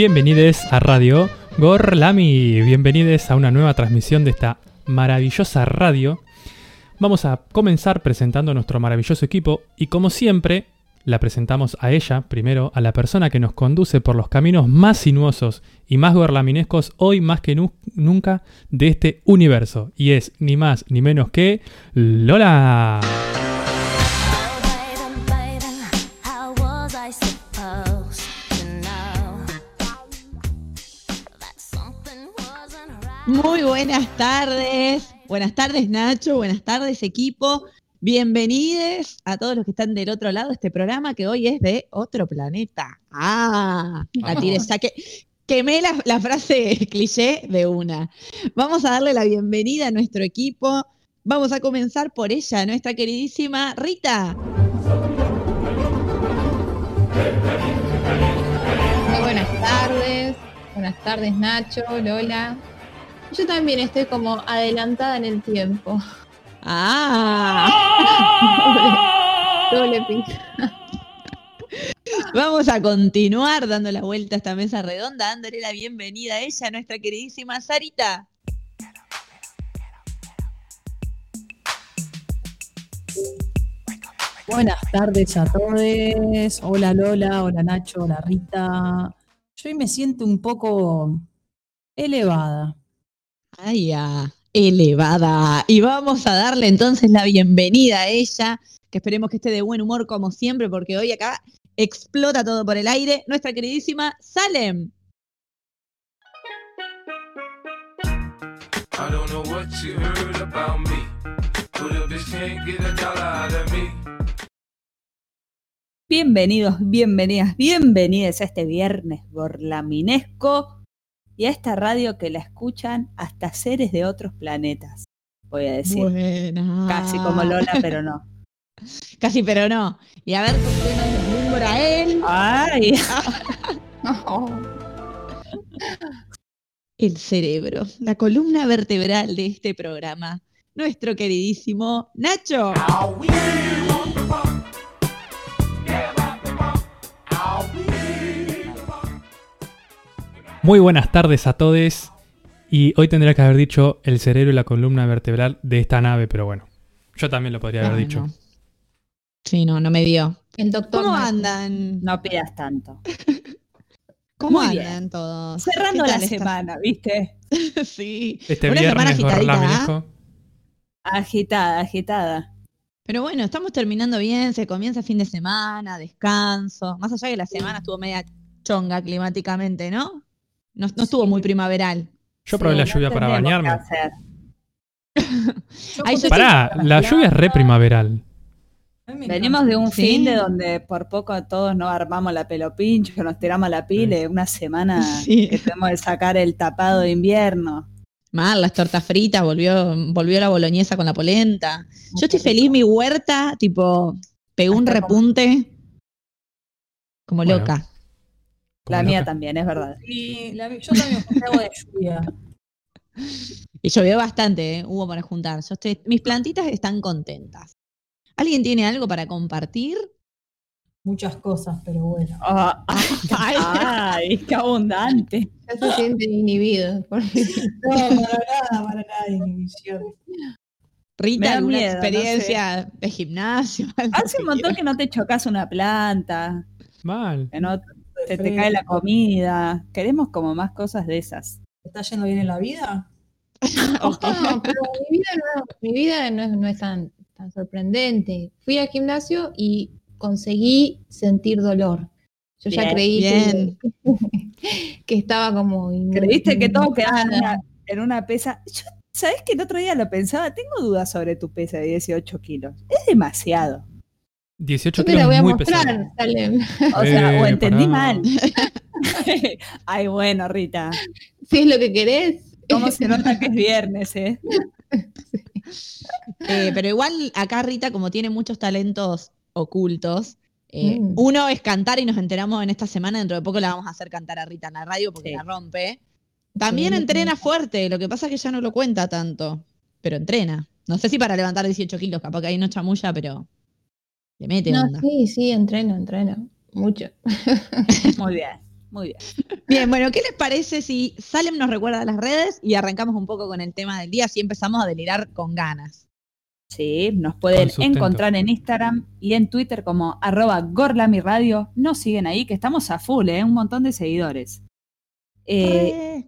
Bienvenidos a Radio Gorlami, bienvenidos a una nueva transmisión de esta maravillosa radio. Vamos a comenzar presentando a nuestro maravilloso equipo y como siempre la presentamos a ella, primero, a la persona que nos conduce por los caminos más sinuosos y más gorlaminescos hoy más que nu- nunca de este universo. Y es ni más ni menos que Lola. Muy buenas tardes. Buenas tardes, Nacho. Buenas tardes, equipo. Bienvenidos a todos los que están del otro lado de este programa que hoy es de otro planeta. Ah, la tiré, saqué. Quemé la, la frase cliché de una. Vamos a darle la bienvenida a nuestro equipo. Vamos a comenzar por ella, nuestra queridísima Rita. Muy buenas tardes, buenas tardes Nacho, Lola. Yo también estoy como adelantada en el tiempo. Ah, Doble pin. vamos a continuar dando la vuelta a esta mesa redonda, dándole la bienvenida a ella, nuestra queridísima Sarita. Buenas tardes a todos. Hola Lola, hola Nacho, hola Rita. Yo hoy me siento un poco elevada. Ay, ya, elevada. Y vamos a darle entonces la bienvenida a ella, que esperemos que esté de buen humor como siempre, porque hoy acá explota todo por el aire, nuestra queridísima Salem. I don't know what you heard about me, but a bitch can't get a dollar out of me. Bienvenidos, bienvenidas, bienvenidas a este viernes gorlaminesco y a esta radio que la escuchan hasta seres de otros planetas. Voy a decir, Buena. casi como Lola, pero no. Casi, pero no. Y a ver por qué nos deslumbra él. Ay, El cerebro, la columna vertebral de este programa. Nuestro queridísimo Nacho. Muy buenas tardes a todos. Y hoy tendría que haber dicho el cerebro y la columna vertebral de esta nave, pero bueno, yo también lo podría haber Ah, dicho. no. Sí, no, no me dio. El doctor. ¿Cómo andan? no pidas tanto. ¿Cómo Muy andan todos? Cerrando ¿Qué la semana, ¿viste? sí. Este Una semana viernes agitadita, ¿ah? Agitada, agitada. Pero bueno, estamos terminando bien, se comienza fin de semana, descanso. Más allá que la semana estuvo media chonga climáticamente, ¿no? No, no estuvo muy primaveral. Yo probé la lluvia no para bañarme. Ay, Pará, la lluvia es re primaveral. Venimos de un Sí. fin de donde por poco todos nos armamos la pelo pincho, nos tiramos la pile, una semana Sí. que tenemos que sacar el tapado de invierno. Mal, las tortas fritas, volvió, volvió la boloñesa con la polenta. Yo estoy feliz, mi huerta, tipo, pegó un repunte como Bueno. loca. La mía también, es verdad. Y la- yo también agua de lluvia. Y llovió bastante, ¿eh? hubo para juntar. Yo estoy, mis plantitas están contentas. ¿Alguien tiene algo para compartir? Muchas cosas, pero bueno. Ah, Ay. ay, qué abundante. Ya se sienten inhibidos. por- No, para nada, para nada de inhibición. Rita, ¿alguna miedo, no experiencia de gimnasio? Hace un montón que no te chocas una planta, Mal. Se te cae la comida. Queremos como más cosas de esas. ¿Te está yendo bien en la vida? No, pero mi vida no, mi vida no es, no es tan, tan sorprendente. Fui al gimnasio y conseguí sentir dolor. Yo ya creí bien. Que, que estaba como. ¿Creíste que todo quedaba en inmunizada. una, en una pesa? Yo, ¿Sabes que el otro día lo pensaba? Tengo dudas sobre tu pesa de 18 kilos. Es demasiado. 18 Yo te la kilos voy a muy mostrar, pesado. Salem. O sea, o Eh, entendí pará. mal. Ay, bueno, Rita. Si es lo que querés. ¿Cómo se nota que es viernes, eh? Eh, pero igual acá Rita, como tiene muchos talentos ocultos, eh, Mm. uno es cantar y nos enteramos en esta semana, dentro de poco la vamos a hacer cantar a Rita en la radio porque Sí. la rompe. También Sí, entrena sí. fuerte, lo que pasa es que ya no lo cuenta tanto, pero entrena. No sé si para levantar 18 kilos, capaz que ahí no chamulla, pero le mete No, onda. sí, sí, entreno, entreno. Mucho. Muy bien. Muy bien. Bien, bueno, ¿qué les parece si Salem nos recuerda las redes y arrancamos un poco con el tema del día? Así empezamos a delirar con ganas. Sí, nos pueden encontrar en Instagram y en Twitter como arroba gorlamiradio. Nos siguen ahí, que estamos a full, ¿eh? un montón de seguidores. Eh,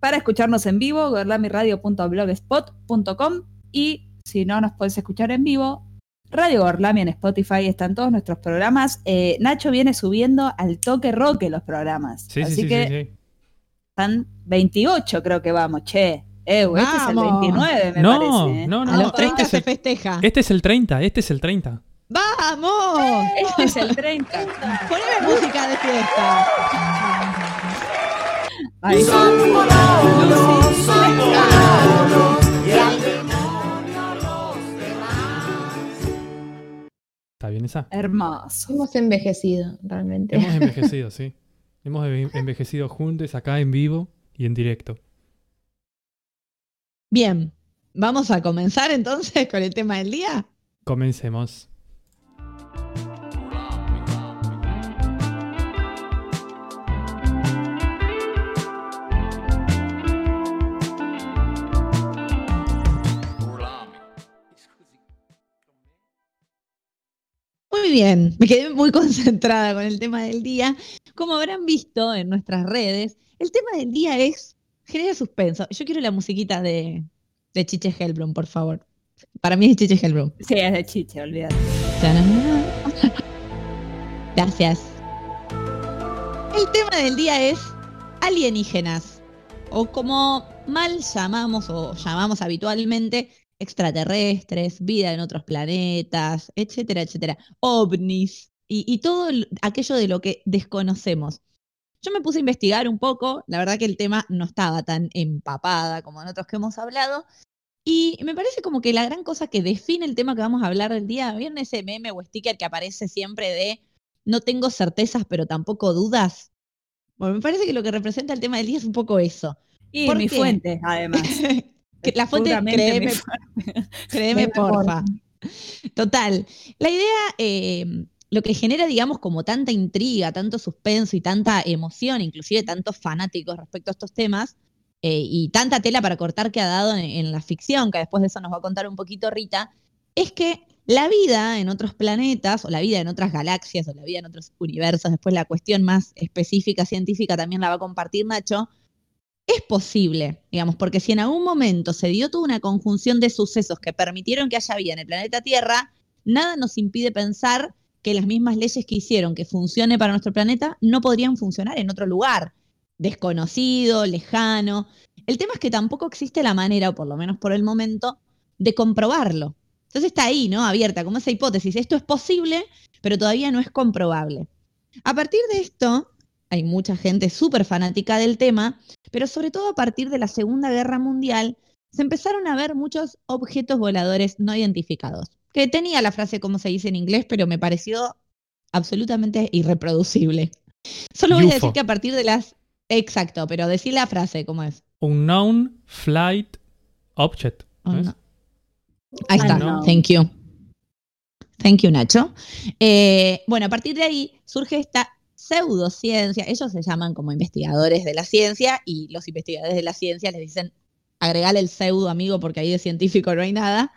para escucharnos en vivo, gorlamiradio.blogspot.com y si no nos puedes escuchar en vivo, Radio Gorlami en Spotify están todos nuestros programas. Eh, Nacho viene subiendo al toque roque los programas. Sí, Así sí, que sí, sí. están 28 creo que vamos, che. Eh, este es el Vamos. 29 me No, parece. ¿eh? no, no. a los 30 este, se festeja. este es el 30, este es el 30. ¡Vamos! Este es el 30. Poneme música de fiesta. Ay, ¿Está bien esa? hermoso. Hemos envejecido, realmente. Hemos envejecido, sí. Hemos enve- envejecido juntos acá en vivo y en directo. Bien, vamos a comenzar entonces con el tema del día. Comencemos. Muy bien, me quedé muy concentrada con el tema del día. Como habrán visto en nuestras redes, el tema del día es genera suspenso. Yo quiero la musiquita de, de Chiche Hellblum, por favor. Para mí es Chiche Hellblum. Sí, es de chiche, olvídate. Gracias. El tema del día es alienígenas, o como mal llamamos o llamamos habitualmente, extraterrestres, vida en otros planetas, etcétera, etcétera, ovnis y, y todo el- aquello de lo que desconocemos. Yo me puse a investigar un poco, la verdad que el tema no estaba tan empapada como en otros que hemos hablado, y me parece como que la gran cosa que define el tema que vamos a hablar del día, ¿vieron ese meme o sticker que aparece siempre de no tengo certezas pero tampoco dudas? Bueno, me parece que lo que representa el tema del día es un poco eso. Y ¿Por mi qué? fuente, además. La fuente. créeme, Créeme, porfa. Total. La idea, eh, lo que genera, digamos, como tanta intriga, tanto suspenso y tanta emoción, inclusive tantos fanáticos respecto a estos temas, eh, y tanta tela para cortar que ha dado en, en la ficción, que después de eso nos va a contar un poquito Rita, es que la vida en otros planetas, o la vida en otras galaxias, o la vida en otros universos, después la cuestión más específica científica también la va a compartir Nacho, es posible, digamos, porque si en algún momento se dio toda una conjunción de sucesos que permitieron que haya vida en el planeta Tierra, nada nos impide pensar que las mismas leyes que hicieron que funcione para nuestro planeta no podrían funcionar en otro lugar, desconocido, lejano. El tema es que tampoco existe la manera, o por lo menos por el momento, de comprobarlo. Entonces está ahí, ¿no? Abierta, como esa hipótesis. Esto es posible, pero todavía no es comprobable. A partir de esto, hay mucha gente súper fanática del tema, pero sobre todo a partir de la Segunda Guerra Mundial, se empezaron a ver muchos objetos voladores no identificados. Que tenía la frase como se dice en inglés, pero me pareció absolutamente irreproducible. Solo voy a decir que a partir de las... Exacto, pero decir la frase, ¿cómo es? Unknown Flight Object. Oh. Ahí está, Unknown. thank you. Thank you, Nacho. Eh, bueno, a partir de ahí surge esta pseudociencia. Ellos se llaman como investigadores de la ciencia y los investigadores de la ciencia les dicen agregale el pseudo, amigo, porque ahí de científico no hay nada,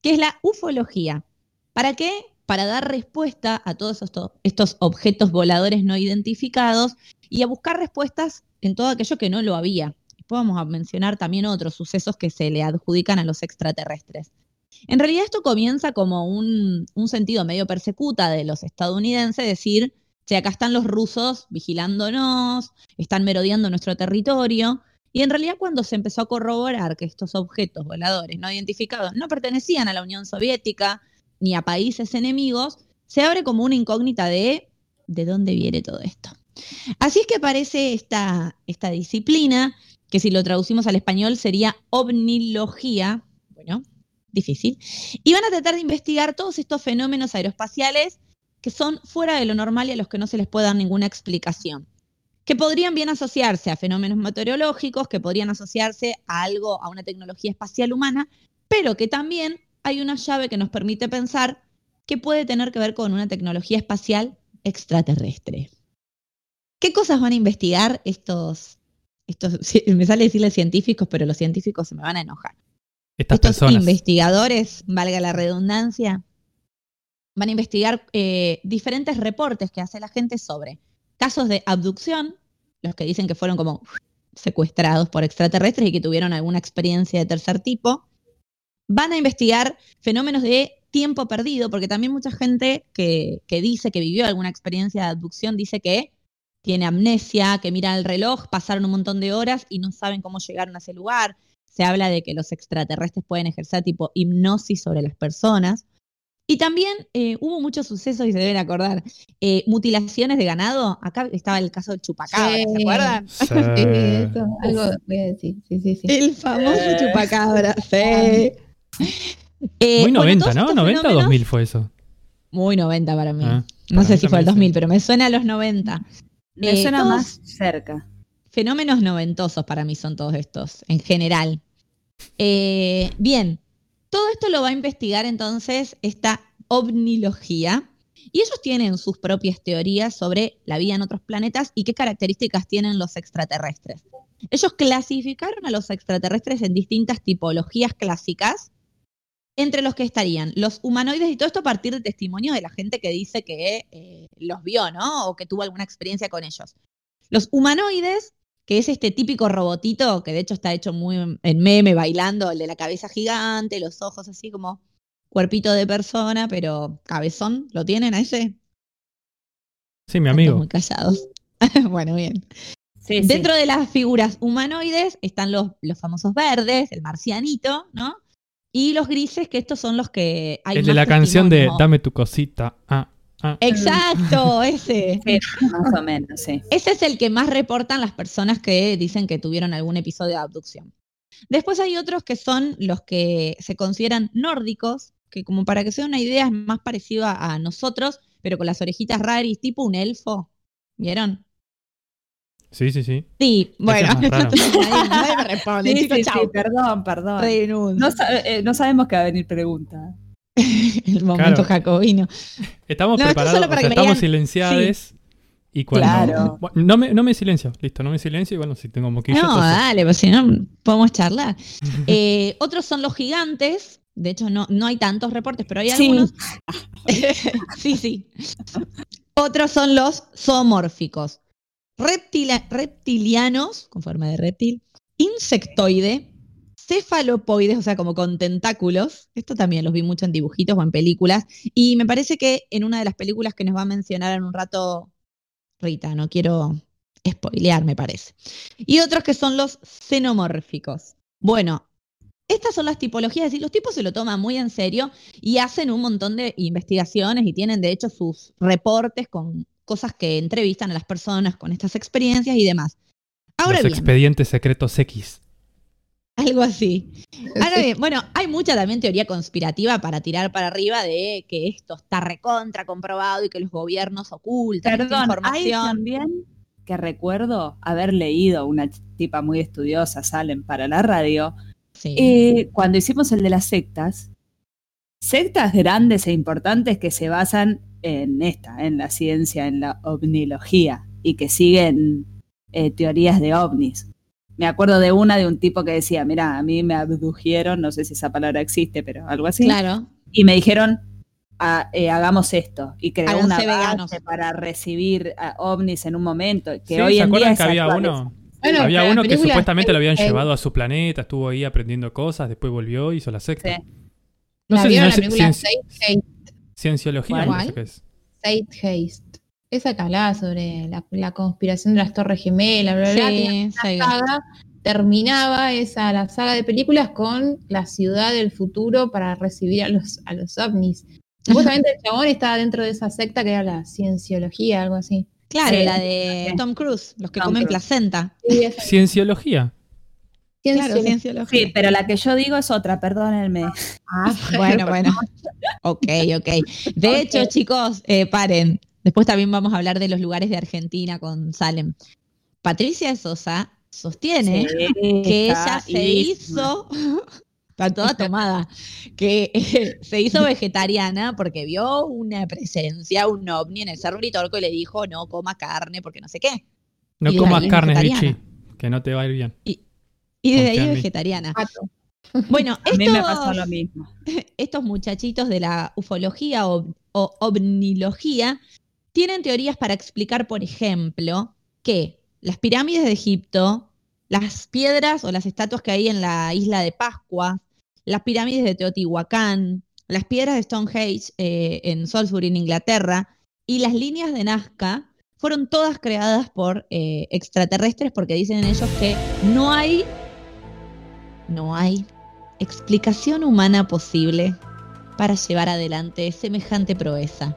que es la ufología. ¿Para qué? Para dar respuesta a todos estos, estos objetos voladores no identificados y a buscar respuestas en todo aquello que no lo había. Después vamos a mencionar también otros sucesos que se le adjudican a los extraterrestres. En realidad esto comienza como un, un sentido medio persecuta de los estadounidenses, decir, che, acá están los rusos vigilándonos, están merodeando nuestro territorio, y en realidad cuando se empezó a corroborar que estos objetos voladores no identificados no pertenecían a la Unión Soviética ni a países enemigos, se abre como una incógnita de de dónde viene todo esto. Así es que aparece esta, esta disciplina, que si lo traducimos al español sería ovnilogía, bueno, difícil, y van a tratar de investigar todos estos fenómenos aeroespaciales que son fuera de lo normal y a los que no se les puede dar ninguna explicación que podrían bien asociarse a fenómenos meteorológicos, que podrían asociarse a algo, a una tecnología espacial humana, pero que también hay una llave que nos permite pensar que puede tener que ver con una tecnología espacial extraterrestre. ¿Qué cosas van a investigar estos, estos, me sale decirle científicos, pero los científicos se me van a enojar. Estas Estos personas. investigadores, valga la redundancia, van a investigar eh, diferentes reportes que hace la gente sobre casos de abducción, los que dicen que fueron como secuestrados por extraterrestres y que tuvieron alguna experiencia de tercer tipo. Van a investigar fenómenos de tiempo perdido, porque también mucha gente que, que dice que vivió alguna experiencia de abducción dice que tiene amnesia, que mira el reloj, pasaron un montón de horas y no saben cómo llegaron a ese lugar. Se habla de que los extraterrestres pueden ejercer tipo hipnosis sobre las personas. Y también eh, hubo muchos sucesos, y se deben acordar, eh, mutilaciones de ganado. Acá estaba el caso del chupacabra, Sí. ¿se acuerdan? Sí. Sí, eso, algo voy a decir. Sí, sí, sí. El famoso Eh. chupacabra, sí. Eh, Muy bueno, 90, todos ¿no? estos 90 o fenómenos- 2000 fue eso. Muy 90 para mí. Ah, no para sé si fue el también, 2000, sí. pero me suena a los 90. Me Eh, suena más cerca. Fenómenos noventosos para mí son todos estos, en general. Eh, bien, todo esto lo va a investigar entonces esta ovnilogía. Y ellos tienen sus propias teorías sobre la vida en otros planetas y qué características tienen los extraterrestres. Ellos clasificaron a los extraterrestres en distintas tipologías clásicas, entre los que estarían los humanoides y todo esto a partir de testimonios de la gente que dice que eh, los vio, ¿no? O que tuvo alguna experiencia con ellos. Los humanoides, que es este típico robotito, que de hecho está hecho muy en- meme, bailando, el de la cabeza gigante, los ojos así como cuerpito de persona, pero cabezón, ¿lo tienen a ese? Sí, mi Están amigo. Muy callados. bueno, bien. Sí, sí. Dentro de las figuras humanoides están los, los famosos verdes, el marcianito, ¿no? Y los grises, que estos son los que hay El de la canción de. Dame tu cosita. Ah, ah. Exacto, ese. Sí, más o menos, sí. Ese es el que más reportan las personas que dicen que tuvieron algún episodio de abducción. Después hay otros que son los que se consideran nórdicos, que como para que sea una idea es más parecido a, a nosotros, pero con las orejitas raris, tipo un elfo. ¿Vieron? Sí, sí, sí. Sí, bueno. es más raro. nadie, nadie me responde, Sí, sí, sí, perdón, perdón. Renuncio. No, sa- eh, no sabemos que va a venir pregunta. El momento Claro. jacobino. Estamos No, preparados, solo para o sea, que me estamos digan- silenciados. Y cuando. Claro. Bueno, no, me, no me silencio, listo, no me silencio y bueno, si tengo moquillo. No, entonces- dale, pues si no podemos charlar. Eh, otros son los gigantes. De hecho, no, no hay tantos reportes, pero hay Sí. algunos. sí, sí. Otros son los zoomórficos. Reptila- reptilianos, con forma de reptil, insectoide, cefalopoides, o sea, como con tentáculos. Esto también los vi mucho en dibujitos o en películas. Y me parece que en una de las películas que nos va a mencionar en un rato Rita, no quiero spoilear, me parece. Y otros que son los xenomórficos. Bueno, estas son las tipologías, es decir, los tipos se lo toman muy en serio y hacen un montón de investigaciones y tienen de hecho sus reportes con cosas que entrevistan a las personas con estas experiencias y demás. Ahora Los bien, expedientes secretos X. algo así. Ahora bien, bueno, hay mucha también teoría conspirativa para tirar para arriba de que esto está recontra comprobado y que los gobiernos ocultan esta Perdón, hay información. también que recuerdo haber leído una tipa muy estudiosa, Salen, para la radio, Sí. eh, cuando hicimos el de las sectas, sectas grandes e importantes que se basan en esta, en la ciencia, en la ovnilogía, y que siguen eh, teorías de ovnis. Me acuerdo de una de un tipo que decía, mira, a mí me abdujeron, no sé si esa palabra existe, pero algo así. Claro. y me dijeron "Ah, eh, hagamos esto y creó Háganse una veganos. base para recibir a ovnis en un momento que Sí, hoy ¿Se en día es que había uno? Bueno, había uno que supuestamente lo habían llevado a su planeta, estuvo ahí aprendiendo cosas, después volvió y hizo la secta. Sí. No ¿La sé vieron no la es película cien- cienciología, ¿Cuál? no sé qué es. Haste. Esa que hablaba sobre la, la conspiración de las Torres Gemelas, bla, bla, bla. Sí, una saga, terminaba esa, la saga de películas con la ciudad del futuro para recibir a los, a los ovnis. Supuestamente el chabón estaba dentro de esa secta que era la cienciología, algo así. Claro, Sí. la de Tom Cruise, los que Tom comen Cruise. placenta. Sí, Cienciología. Claro, cienciología. Sí, pero la que yo digo es otra, perdónenme. Ah, Bueno, bueno. Ok, ok. De hecho, chicos, eh, paren. Después también vamos a hablar de los lugares de Argentina con Salem. Patricia Sosa sostiene que ella se hizo, está toda tomada, que eh, se hizo vegetariana porque vio una presencia, un ovni en el Cerro Uritorco y le dijo no coma carne porque no sé qué. No Y comas la- y carnes, vegetariana. Bichi, que no te va a ir bien. Y desde ahí vegetariana. Bueno, A mí me estos- pasó lo mismo. estos muchachitos de la ufología o, o ovnilogía tienen teorías para explicar, por ejemplo, que las pirámides de Egipto, las piedras o las estatuas que hay en la isla de Pascua, las pirámides de Teotihuacán, las piedras de Stonehenge eh, en Salisbury, en Inglaterra, y las líneas de Nazca fueron todas creadas por eh, extraterrestres porque dicen ellos que no hay, no hay explicación humana posible para llevar adelante semejante proeza.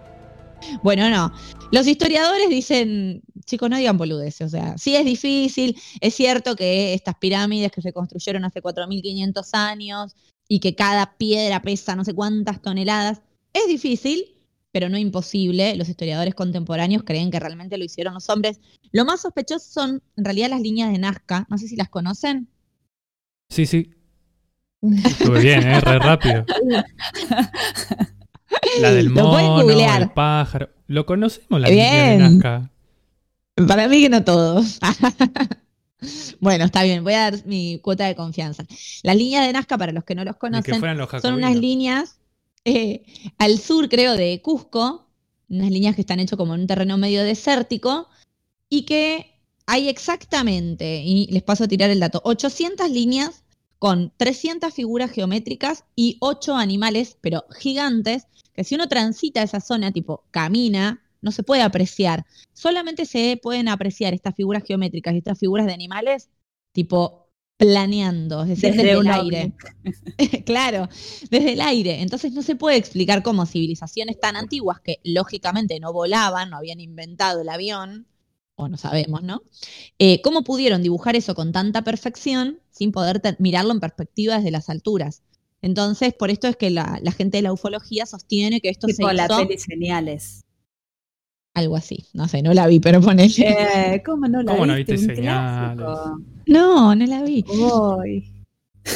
Bueno, no. Los historiadores dicen, chicos, no digan boludeces. O sea, sí es difícil. Es cierto que estas pirámides que se construyeron hace 4.500 años y que cada piedra pesa no sé cuántas toneladas, es difícil, pero no imposible. Los historiadores contemporáneos creen que realmente lo hicieron los hombres. Lo más sospechoso son, en realidad, las líneas de Nazca. No sé si las conocen. Sí, sí. Estuve bien, ¿eh? Re rápido. La del mono, el pájaro. ¿Lo conocemos la Bien. línea de Nazca? Para mí que no todos. bueno, está bien, voy a dar mi cuota de confianza. Las líneas de Nazca, para los que no los conocen, los son unas líneas eh, al sur, creo, de Cusco, unas líneas que están hechas como en un terreno medio desértico y que hay exactamente, y les paso a tirar el dato, 800 líneas con 300 figuras geométricas y 8 animales, pero gigantes, que si uno transita esa zona, tipo camina, no se puede apreciar. Solamente se pueden apreciar estas figuras geométricas y estas figuras de animales, tipo planeando, es decir, Desde desde, el aire. claro, desde el aire. Entonces no se puede explicar cómo civilizaciones tan antiguas que lógicamente no volaban, no habían inventado el avión, o no sabemos, ¿no? Eh, ¿Cómo pudieron dibujar eso con tanta perfección sin poder mirarlo en perspectiva desde las alturas? Entonces, por esto es que la, la gente de la ufología sostiene que esto Tipo se la hizo peli Señales. algo así. No sé, no la vi, pero ponele. Eh, ¿Cómo no la ¿Cómo no viste? Señales? clásico. No, no la vi. Uy.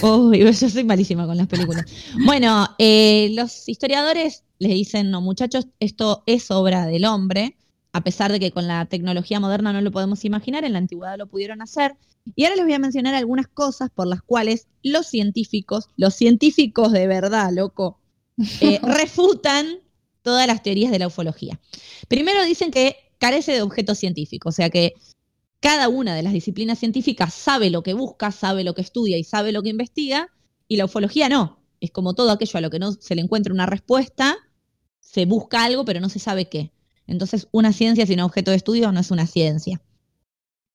Uy, yo soy malísima con las películas. Bueno, eh, los historiadores les dicen, no, muchachos, esto es obra del hombre, a pesar de que con la tecnología moderna no lo podemos imaginar, en la antigüedad lo pudieron hacer. Y ahora les voy a mencionar algunas cosas por las cuales los científicos, los científicos de verdad, loco, eh, refutan todas las teorías de la ufología. Primero dicen que carece de objeto científico, o sea que cada una de las disciplinas científicas sabe lo que busca, sabe lo que estudia y sabe lo que investiga, y la ufología no. Es como todo aquello a lo que no se le encuentra una respuesta, se busca algo, pero no se sabe qué. Entonces, una ciencia sin objeto de estudio no es una ciencia.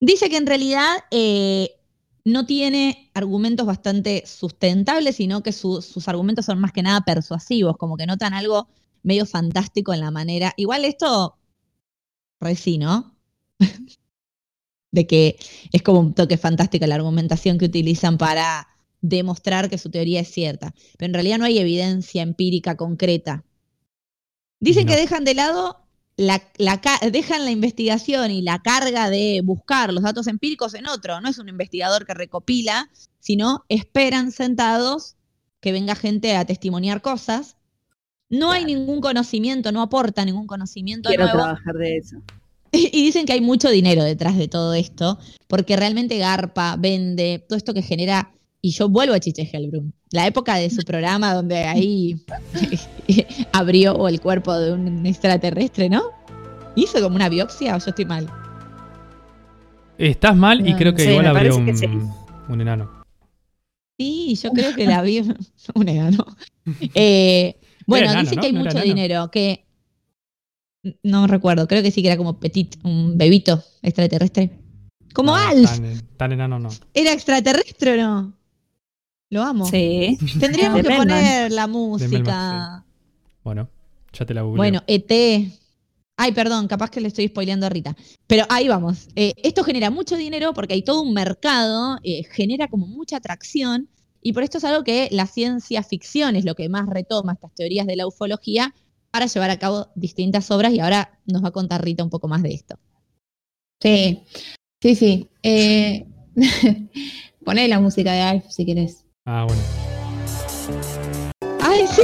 Dice que en realidad eh, no tiene argumentos bastante sustentables, sino que su- sus argumentos son más que nada persuasivos, como que notan algo medio fantástico en la manera. Igual esto, re sí, ¿no? de que es como un toque fantástico la argumentación que utilizan para demostrar que su teoría es cierta. Pero en realidad no hay evidencia empírica concreta. Dicen No. que dejan de lado la, dejan la investigación y la carga de buscar los datos empíricos en otro. No es un investigador que recopila, sino esperan sentados que venga gente a testimoniar cosas. No hay ningún conocimiento, no aporta ningún conocimiento Quiero nuevo. trabajar de eso. Y dicen que hay mucho dinero detrás de todo esto, porque realmente garpa, vende, todo esto que genera. Y yo vuelvo a Chiche Helbrum, la época de su programa donde ahí abrió el cuerpo de un extraterrestre, ¿no? ¿Hizo como una biopsia o yo estoy mal? Estás mal y No, creo que sí, igual abrió parece un, sí. un enano. Sí, yo creo que la vi. un enano. Eh, bueno, enano, dicen ¿no? que hay ¿No era mucho dinero, que. No recuerdo, creo que sí que era como petit, un bebito extraterrestre. Como No, Alf. Tan, tan enano no. ¿Era extraterrestre o no? Lo amo. Sí. Tendríamos que poner la música. Bueno, ya te la googleo. Bueno, ET. Ay, perdón, capaz que le estoy spoileando a Rita. Pero ahí vamos. Eh, esto genera mucho dinero porque hay todo un mercado, eh, genera como mucha atracción. Y por esto es algo que la ciencia ficción es lo que más retoma estas teorías de la ufología para llevar a cabo distintas obras. Y ahora nos va a contar Rita un poco más de esto. Sí, sí, sí. Eh, poné la música de Alf si querés. Ah, bueno. ¡Ay, sí!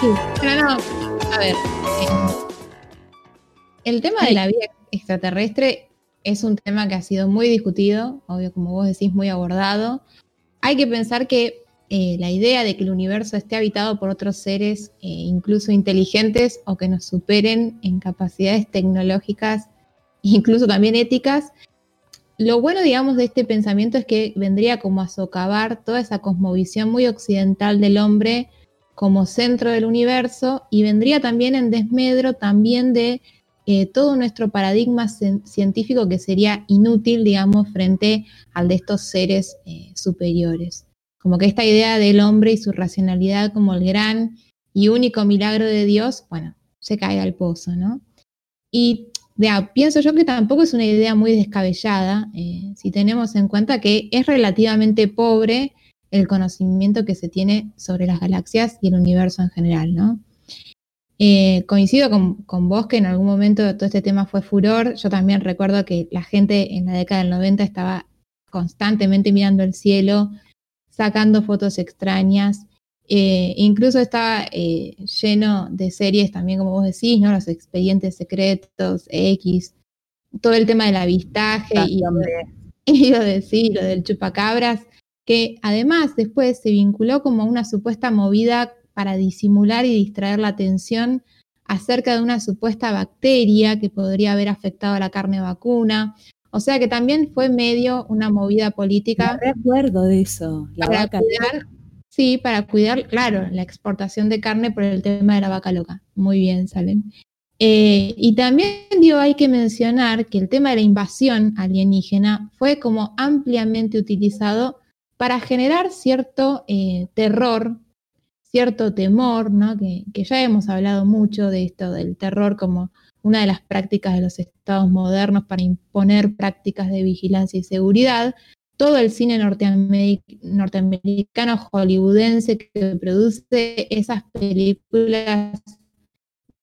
Sí, pero no, a ver, eh, el tema de la vida extraterrestre es un tema que ha sido muy discutido, obvio, como vos decís, muy abordado. Hay que pensar que eh, la idea de que el universo esté habitado por otros seres, eh, incluso inteligentes o que nos superen en capacidades tecnológicas, incluso también éticas, lo bueno, digamos, de este pensamiento es que vendría como a socavar toda esa cosmovisión muy occidental del hombre como centro del universo y vendría también en desmedro también de eh, todo nuestro paradigma cien- científico que sería inútil, digamos, frente al de estos seres eh, superiores. Como que esta idea del hombre y su racionalidad como el gran y único milagro de Dios, bueno, se cae al pozo, ¿no? Y pienso yo que tampoco es una idea muy descabellada, eh, si tenemos en cuenta que es relativamente pobre el conocimiento que se tiene sobre las galaxias y el universo en general, ¿no? Eh, coincido con vos que en algún momento todo este tema fue furor. Yo también recuerdo que la gente en la década del 90 estaba constantemente mirando el cielo, sacando fotos extrañas. Eh, incluso estaba eh, lleno de series también, como vos decís, ¿no? Los expedientes secretos, X, todo el tema del avistaje y, y lo de sí, lo del chupacabras, que además después se vinculó como una supuesta movida para disimular y distraer la atención acerca de una supuesta bacteria que podría haber afectado a la carne vacuna. O sea que también fue medio una movida política Me recuerdo de eso. La para vaca cuidar, sí, para cuidar, claro, la exportación de carne por el tema de la vaca loca. Muy bien, Salem. Eh, y también digo, hay que mencionar que el tema de la invasión alienígena fue como ampliamente utilizado para generar cierto eh, terror, cierto temor, ¿no? que, que ya hemos hablado mucho de esto del terror como una de las prácticas de los estados modernos para imponer prácticas de vigilancia y seguridad, todo el cine norteameric- norteamericano hollywoodense que produce esas películas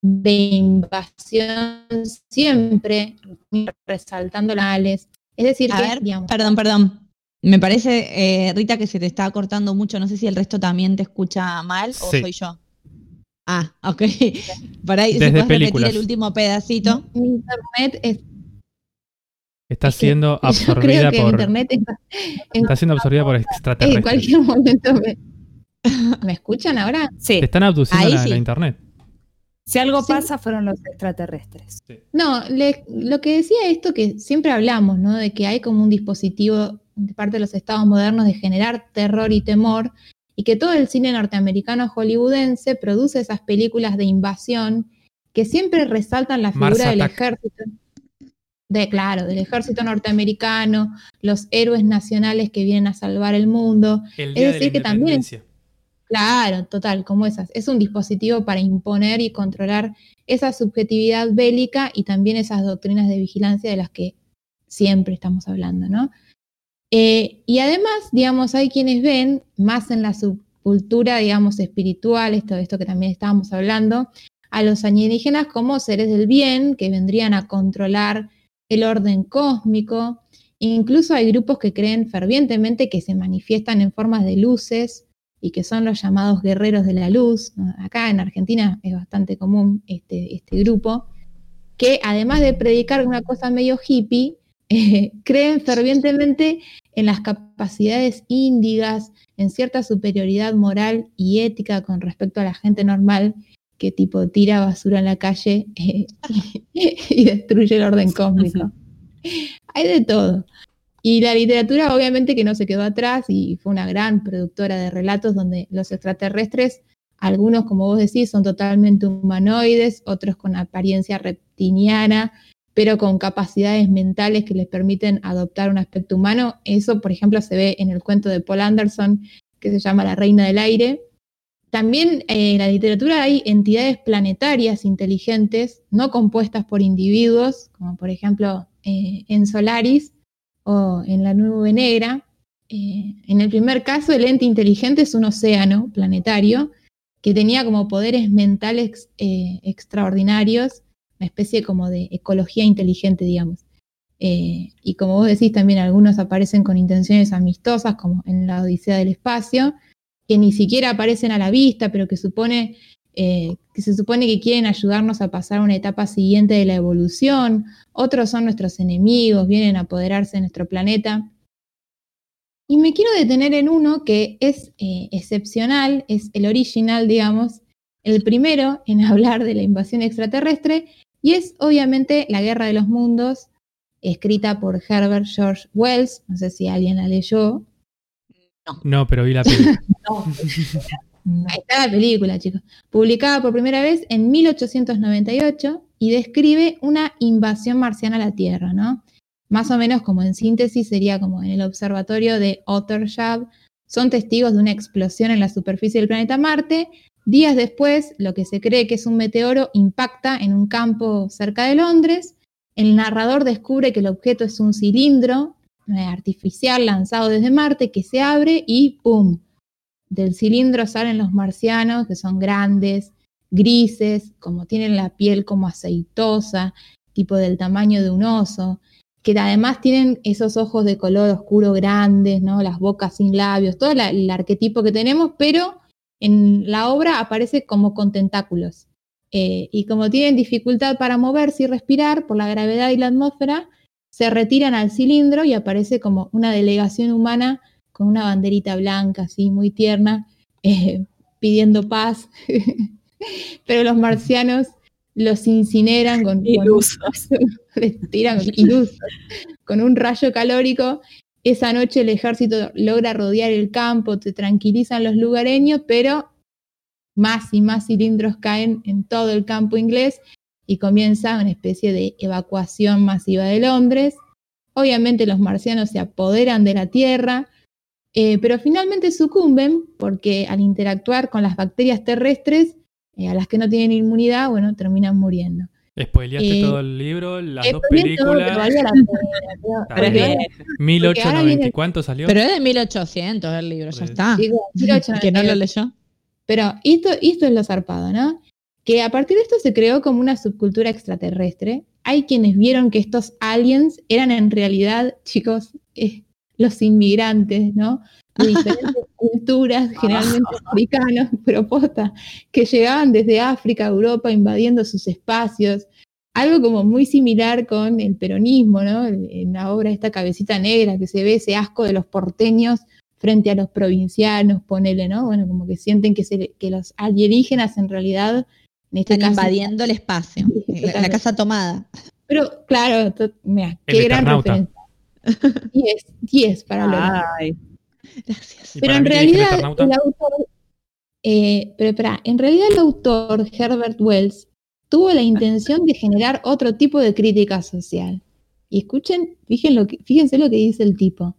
de invasión siempre resaltando las es decir A que ver, digamos, perdón, perdón. Me parece, eh, Rita, que se te está cortando mucho. No sé si el resto también te escucha mal o Sí. soy yo. Ah, ok. Por ahí, si Desde puedes repetir películas. el último pedacito. mi internet es Está es siendo yo creo absorbida que por. internet está- Está siendo absorbida por en extraterrestres. cualquier momento me, ¿Me escuchan ahora? Sí, Te están abduciendo la, sí. la internet. si algo Sí. pasa fueron los extraterrestres. No, le- lo que decía esto que siempre hablamos, ¿no? De que hay como un dispositivo de parte de los estados modernos de generar terror y temor, y que todo el cine norteamericano hollywoodense produce esas películas de invasión que siempre resaltan la Mars figura del Attack. ejército. De, claro, del ejército norteamericano, los héroes nacionales que vienen a salvar el mundo. El día de la decir que también-. Claro, total, como esas. Es un dispositivo para imponer y controlar esa subjetividad bélica y también esas doctrinas de vigilancia de las que siempre estamos hablando, ¿no? Eh, y además, digamos, hay quienes ven más en la subcultura, digamos, espiritual, esto, esto que también estábamos hablando, a los alienígenas como seres del bien que vendrían a controlar el orden cósmico. Incluso hay grupos que creen fervientemente que se manifiestan en formas de luces y que son los llamados guerreros de la luz. Acá en Argentina es bastante común este, este grupo, que además de predicar una cosa medio hippie, eh, creen fervientemente en las capacidades índigas, en cierta superioridad moral y ética con respecto a la gente normal que tipo tira basura en la calle eh, y destruye el orden cósmico. Hay de todo. Y la literatura obviamente que no se quedó atrás y fue una gran productora de relatos donde los extraterrestres, algunos como vos decís, son totalmente humanoides, otros con apariencia reptiliana, pero con capacidades mentales que les permiten adoptar un aspecto humano. Eso, por ejemplo, se ve en el cuento de Paul Anderson que se llama La Reina del Aire. También eh, en la literatura hay entidades planetarias inteligentes, no compuestas por individuos, como por ejemplo eh, en Solaris o en la Nube Negra. Eh, en el primer caso, el ente inteligente es un océano planetario que tenía como poderes mentales eh, extraordinarios, una especie como de ecología inteligente, digamos. Eh, y como vos decís, también algunos aparecen con intenciones amistosas, como en la Odisea del Espacio, que ni siquiera aparecen a la vista, pero que supone eh, que se supone que quieren ayudarnos a pasar a una etapa siguiente de la evolución, otros son nuestros enemigos, vienen a apoderarse de nuestro planeta. Y me quiero detener en uno que es eh, excepcional, es el original, digamos, el primero en hablar de la invasión extraterrestre, y es obviamente La Guerra de los Mundos, escrita por Herbert George Wells, no sé si alguien la leyó, No, pero vi la película. Ahí está la película, chicos. Publicada por primera vez en 1898 y describe una invasión marciana a la Tierra, ¿no? Más o menos como en síntesis sería como en el observatorio de Ottershab. Son testigos de una explosión en la superficie del planeta Marte. Días después, lo que se cree que es un meteoro impacta en un campo cerca de Londres. El narrador descubre que el objeto es un cilindro artificial lanzado desde Marte que se abre y ¡pum! Del cilindro salen los marcianos, que son grandes, grises, como tienen la piel como aceitosa, tipo del tamaño de un oso, que además tienen esos ojos de color oscuro grandes, ¿no? Las bocas sin labios, todo el arquetipo que tenemos, pero en la obra aparece como con tentáculos. Eh, y como tienen dificultad para moverse y respirar por la gravedad y la atmósfera, se retiran al cilindro y aparece como una delegación humana con una banderita blanca, así muy tierna, eh, pidiendo paz. Pero los marcianos los incineran con, con Ilusos. les tiran ilusos, con un rayo calórico. Esa noche el ejército logra rodear el campo, te tranquilizan los lugareños, pero más y más cilindros caen en todo el campo inglés y comienza una especie de evacuación masiva de Londres. Obviamente los marcianos se apoderan de la Tierra, eh, pero finalmente sucumben porque al interactuar con las bacterias terrestres, eh, a las que no tienen inmunidad, bueno, terminan muriendo. Spoileaste Eh, todo el libro, las dos Spoileé todo, pero películas. valía la pena, tío. Está Pero es bien. que 1890, ahora viene- ¿cuánto salió? Pero es de 1800 el libro, ya está. Digo, 1898. Que no lo leyó. Pero esto, esto es lo zarpado, ¿no? Que a partir de esto se creó como una subcultura extraterrestre. Hay quienes vieron que estos aliens eran en realidad, chicos, eh, los inmigrantes, ¿no? De diferentes culturas, generalmente africanos, pero posta, que llegaban desde África a Europa invadiendo sus espacios. Algo como muy similar con el peronismo, ¿no? En la obra esta cabecita negra que se ve ese asco de los porteños frente a los provincianos, ponele, ¿no? Bueno, como que sienten que, se, que los alienígenas en realidad, Están caso, invadiendo el espacio. La, la casa tomada. Pero claro, mira, El qué gran Eternauta. referencia. 10, 10 para Lola. Ay, Gracias. Pero en el realidad el autor, eh, pero espera, en realidad el autor Herbert Wells tuvo la intención de generar otro tipo de crítica social. Y escuchen, fíjense lo que, fíjense lo que dice el tipo.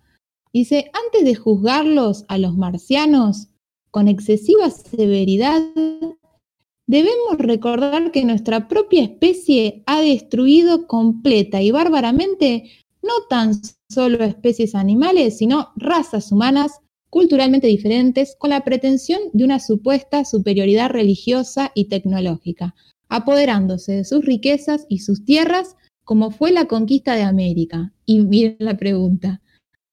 Dice, antes de juzgarlos a los marcianos con excesiva severidad, debemos recordar que nuestra propia especie ha destruido completa y bárbaramente no tan solo especies animales, sino razas humanas culturalmente diferentes con la pretensión de una supuesta superioridad religiosa y tecnológica, apoderándose de sus riquezas y sus tierras como fue la conquista de América. Y miren la pregunta,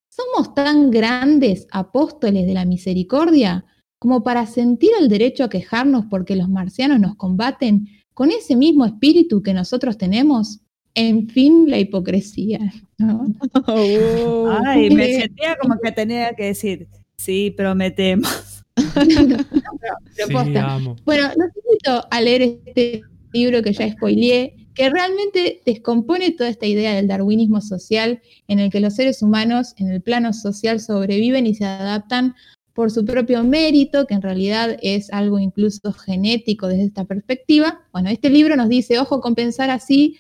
¿somos tan grandes apóstoles de la misericordia como para sentir el derecho a quejarnos porque los marcianos nos combaten con ese mismo espíritu que nosotros tenemos? En fin, la hipocresía. ¿no? ay, me sentía como que tenía que decir, sí, prometemos. Pero Sí, amo. Bueno, los invito a leer este libro que ya spoileé, que realmente descompone toda esta idea del darwinismo social en el que los seres humanos en el plano social sobreviven y se adaptan por su propio mérito, que en realidad es algo incluso genético desde esta perspectiva. Bueno, este libro nos dice, ojo con pensar así,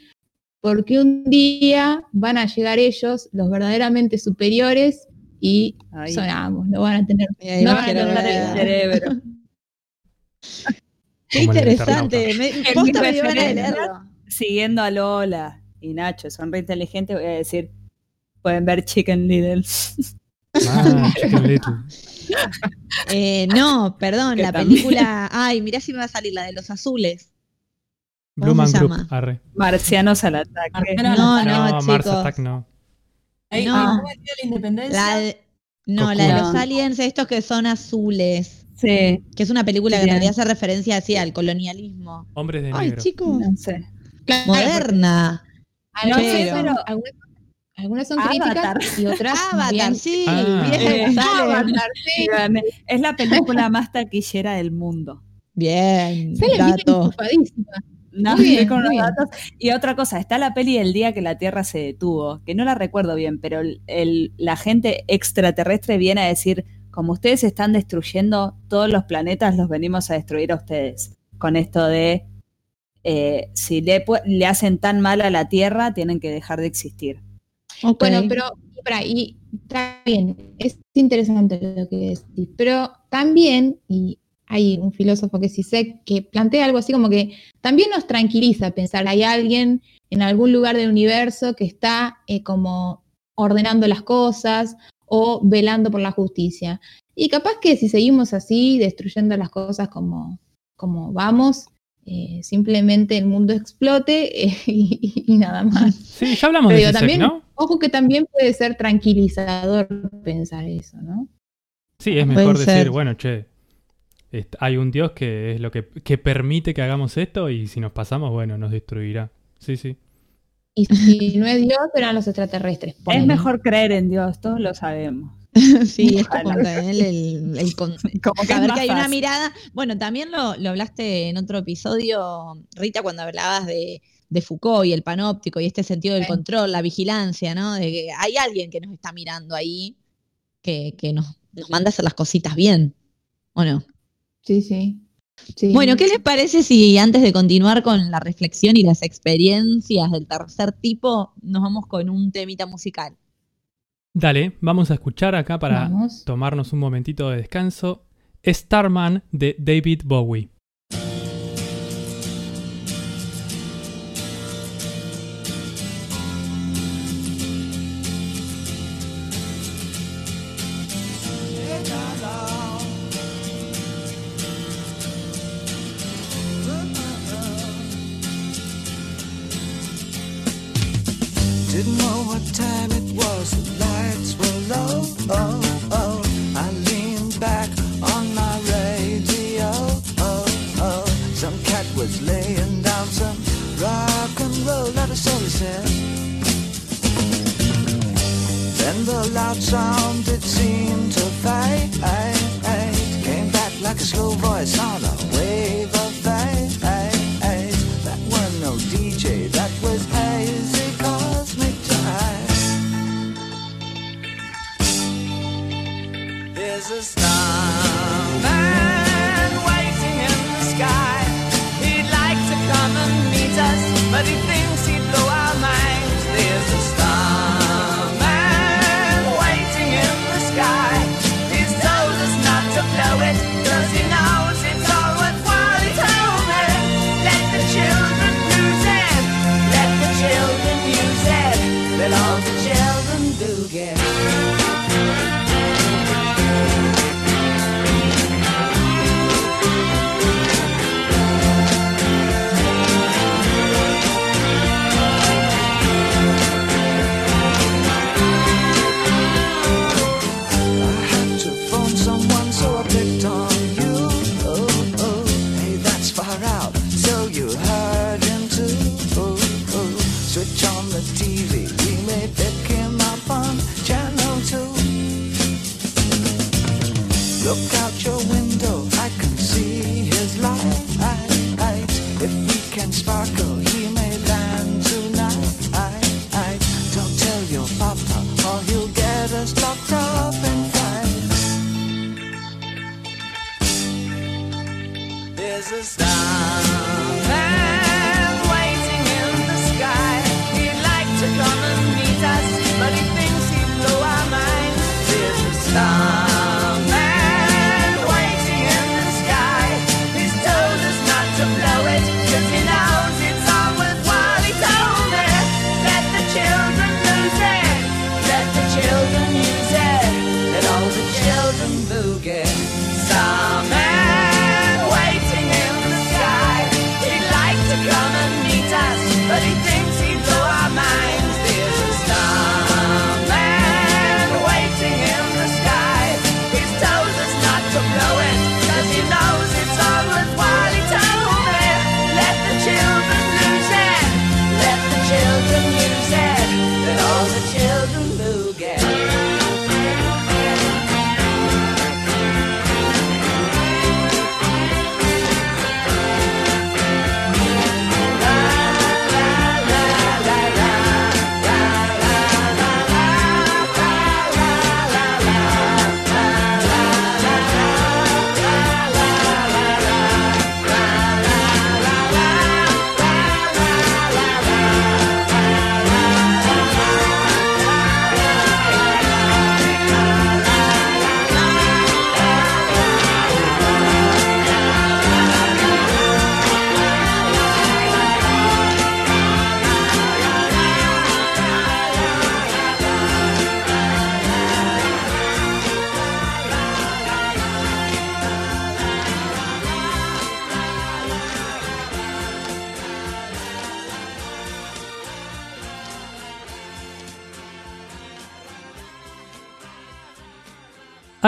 porque un día van a llegar ellos, los verdaderamente superiores, y Ay, sonamos, no van a tener, no va van a tener el cerebro. Qué interesante. Me. Siguiendo a Lola y Nacho, son re inteligentes, voy a decir, pueden ver Chicken Little. Ah. Eh, no, perdón, la también. película. Ay, mirá si me va a salir la de los azules. Blue ¿Cómo Man se Group, llama? arre. Marcianos al ataque. Marcianos No, No, no, Mars. Attack no. Ahí, No. ah, ¿cómo decía la independencia? La de- no, la de Cocoon. los aliens, estos que son azules. Sí, Que es una película que en realidad hace referencia así al colonialismo. Hombres de Ay, negro. chicos, no sé. Claro, moderna. Algunas, Pero- son, algunas, algunas son Avatar. críticas y otras Avatar, bien- sí, Ah. bien, Eh. Avatar, sí. Es la película más taquillera del mundo. Bien, bien dato. No, Muy bien, con muy los bien. datos. Y otra cosa, está la peli El día que la Tierra se detuvo, que no la recuerdo bien, pero el- el- la gente extraterrestre viene a decir, como ustedes están destruyendo todos los planetas, los venimos a destruir a ustedes. Con esto de, eh, si le hacen tan mal a la Tierra, tienen que dejar de existir. Bueno, pero y está es interesante lo que decís, pero también, y hay un filósofo que sí sé que plantea algo así como que también nos tranquiliza pensar hay alguien en algún lugar del universo que está eh, como ordenando las cosas o velando por la justicia. Y capaz que si seguimos así, destruyendo las cosas como, como vamos, eh, simplemente el mundo explote eh, y- y nada más. Sí, ya hablamos Pero de también- ¿no? Ojo que también puede ser tranquilizador pensar eso, ¿no? Sí, es Puede mejor ser. decir, bueno, che, hay un Dios que es lo que, que permite que hagamos esto y si nos pasamos, bueno, nos destruirá. Sí, sí. Y si no es Dios, serán los extraterrestres. Es mejor creer en Dios, todos lo sabemos. Sí, es como tener el, el con- Como que saber que hay una mirada. Bueno, también lo, lo hablaste en otro episodio, Rita, cuando hablabas de, de Foucault y el panóptico y este sentido del Sí. control, la vigilancia, ¿no? De que hay alguien que nos está mirando ahí, que, que nos, nos manda a hacer las cositas bien, ¿o no? Sí, sí. Sí. Bueno, ¿qué les parece si antes de continuar con la reflexión y las experiencias del tercer tipo, nos vamos con un temita musical? Dale, vamos a escuchar acá para Vamos. tomarnos un momentito de descanso. Starman de David Bowie. Didn't know what time it was,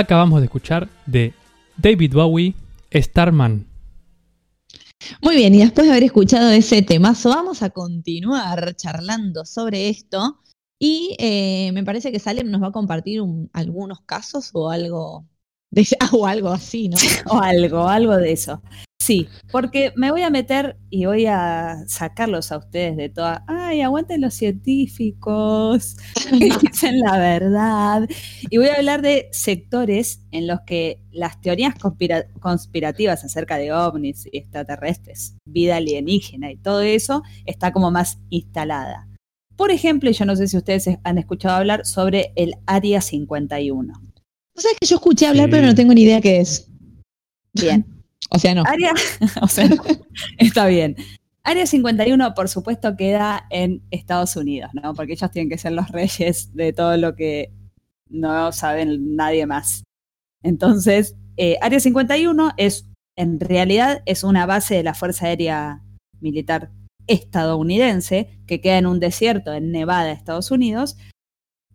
acabamos de escuchar de David Bowie, Starman. Muy bien, y después de haber escuchado ese temazo, vamos a continuar charlando sobre esto. Y eh, me parece que Salem nos va a compartir un- algunos casos o algo, de, o algo así, ¿no? O algo, algo de eso. Sí, porque me voy a meter y voy a sacarlos a ustedes de toda. Ay, aguanten los científicos, dicen la verdad. Y voy a hablar de sectores en los que las teorías conspira- conspirativas acerca de ovnis y extraterrestres, vida alienígena y todo eso está como más instalada. Por ejemplo, yo no sé si ustedes han escuchado hablar sobre el Área 51. O sea, que yo escuché hablar, Sí. pero no tengo ni idea qué es. Bien. O sea, no. Área, o sea, está bien. Área 51, por supuesto, queda en Estados Unidos, ¿no? Porque ellos tienen que ser los reyes de todo lo que no saben nadie más. Entonces, eh, Área 51 es, en realidad, es una base de la Fuerza Aérea Militar estadounidense que queda en un desierto en Nevada, Estados Unidos,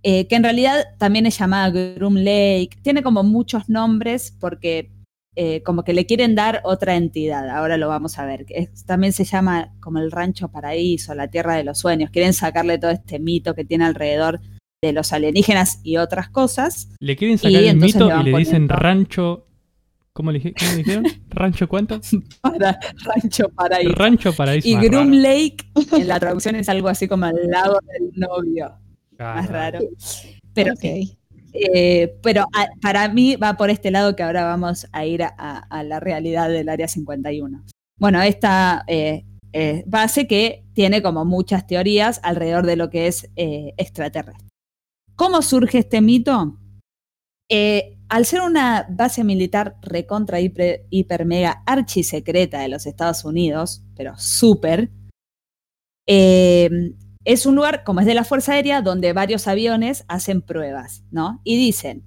eh, que en realidad también es llamada Groom Lake. Tiene como muchos nombres porque eh, como que le quieren dar otra entidad. Ahora lo vamos a ver. es- también se llama como el Rancho Paraíso, la Tierra de los Sueños. Quieren sacarle todo este mito que tiene alrededor de los alienígenas y otras cosas. Le quieren Y sacar el mito le y le dicen poniendo- rancho. ¿Cómo le, dije- cómo le dijeron? ¿Rancho cuánto? Para Rancho Paraíso. Rancho Paraíso. y Groom raro. Lake, en la traducción es algo así como al lado del novio. Ah, Más raro. Pero Ok. sí. Eh, pero a- para mí va por este lado que ahora vamos a ir a, a- a la realidad del Área 51. Bueno, esta eh, eh, base que tiene como muchas teorías alrededor de lo que es eh, extraterrestre. ¿Cómo surge este mito? Eh, al ser una base militar recontra hiper, hiper mega archisecreta de los Estados Unidos, pero súper, eh, es un lugar, como es de la Fuerza Aérea, donde varios aviones hacen pruebas, ¿no? Y dicen,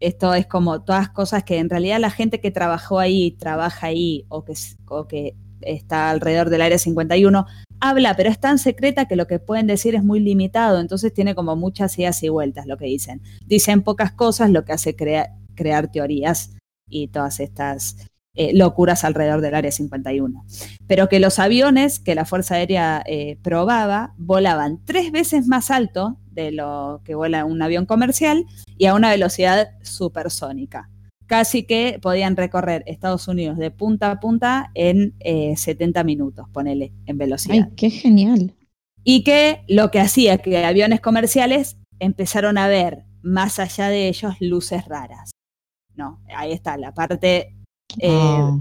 esto es como todas cosas que en realidad la gente que trabajó ahí, trabaja ahí, o que, o que está alrededor del Área 51, habla, pero es tan secreta que lo que pueden decir es muy limitado, entonces tiene como muchas idas y vueltas lo que dicen. Dicen pocas cosas, lo que hace crea- crear teorías y todas estas eh, locuras alrededor del Área 51 pero que los aviones que la Fuerza Aérea eh, probaba volaban tres veces más alto de lo que vuela un avión comercial y a una velocidad supersónica. Casi que podían recorrer Estados Unidos de punta a punta en eh, 70 minutos, ponele, en velocidad. Ay, qué genial. Y que lo que hacía que aviones comerciales empezaron a ver más allá de ellos luces raras. No, ahí está la parte eh, Ah.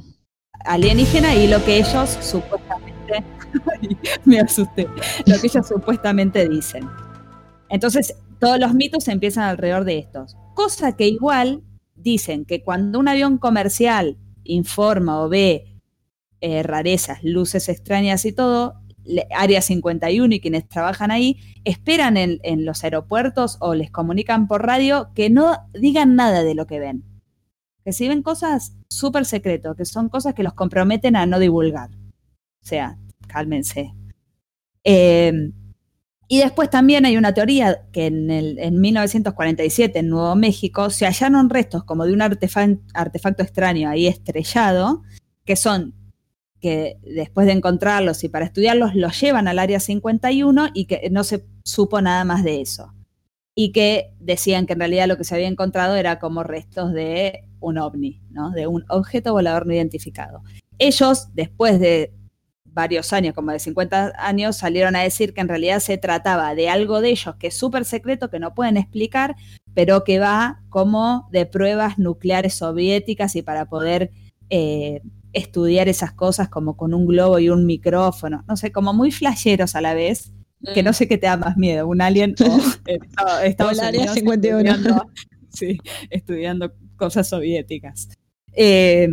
alienígena y lo que ellos supuestamente me asusté lo que ellos supuestamente dicen. Entonces todos los mitos empiezan alrededor de estos. Cosa que igual dicen que cuando un avión comercial informa o ve eh, rarezas luces extrañas y todo Área 51 y quienes trabajan ahí esperan en, en los aeropuertos o les comunican por radio que no digan nada de lo que ven ven cosas súper secreto, que son cosas que los comprometen a no divulgar. O sea, cálmense. Eh, y después también hay una teoría que en, el, en 1947 en Nuevo México se hallaron restos como de un artefa- artefacto extraño ahí estrellado, que son que después de encontrarlos y para estudiarlos los llevan al área 51 y que no se supo nada más de eso. Y que decían que en realidad lo que se había encontrado era como restos de un ovni, ¿no? de un objeto volador no identificado. Ellos, después de varios años, como de 50 años, salieron a decir que en realidad se trataba de algo de ellos que es súper secreto, que no pueden explicar, pero que va como de pruebas nucleares soviéticas y para poder eh, estudiar esas cosas como con un globo y un micrófono, no sé, como muy flasheros a la vez, que no sé qué te da más miedo, un alien o eh, Estados O el Área Unidos 51. estudiando- sí, estudiando cosas soviéticas. Eh,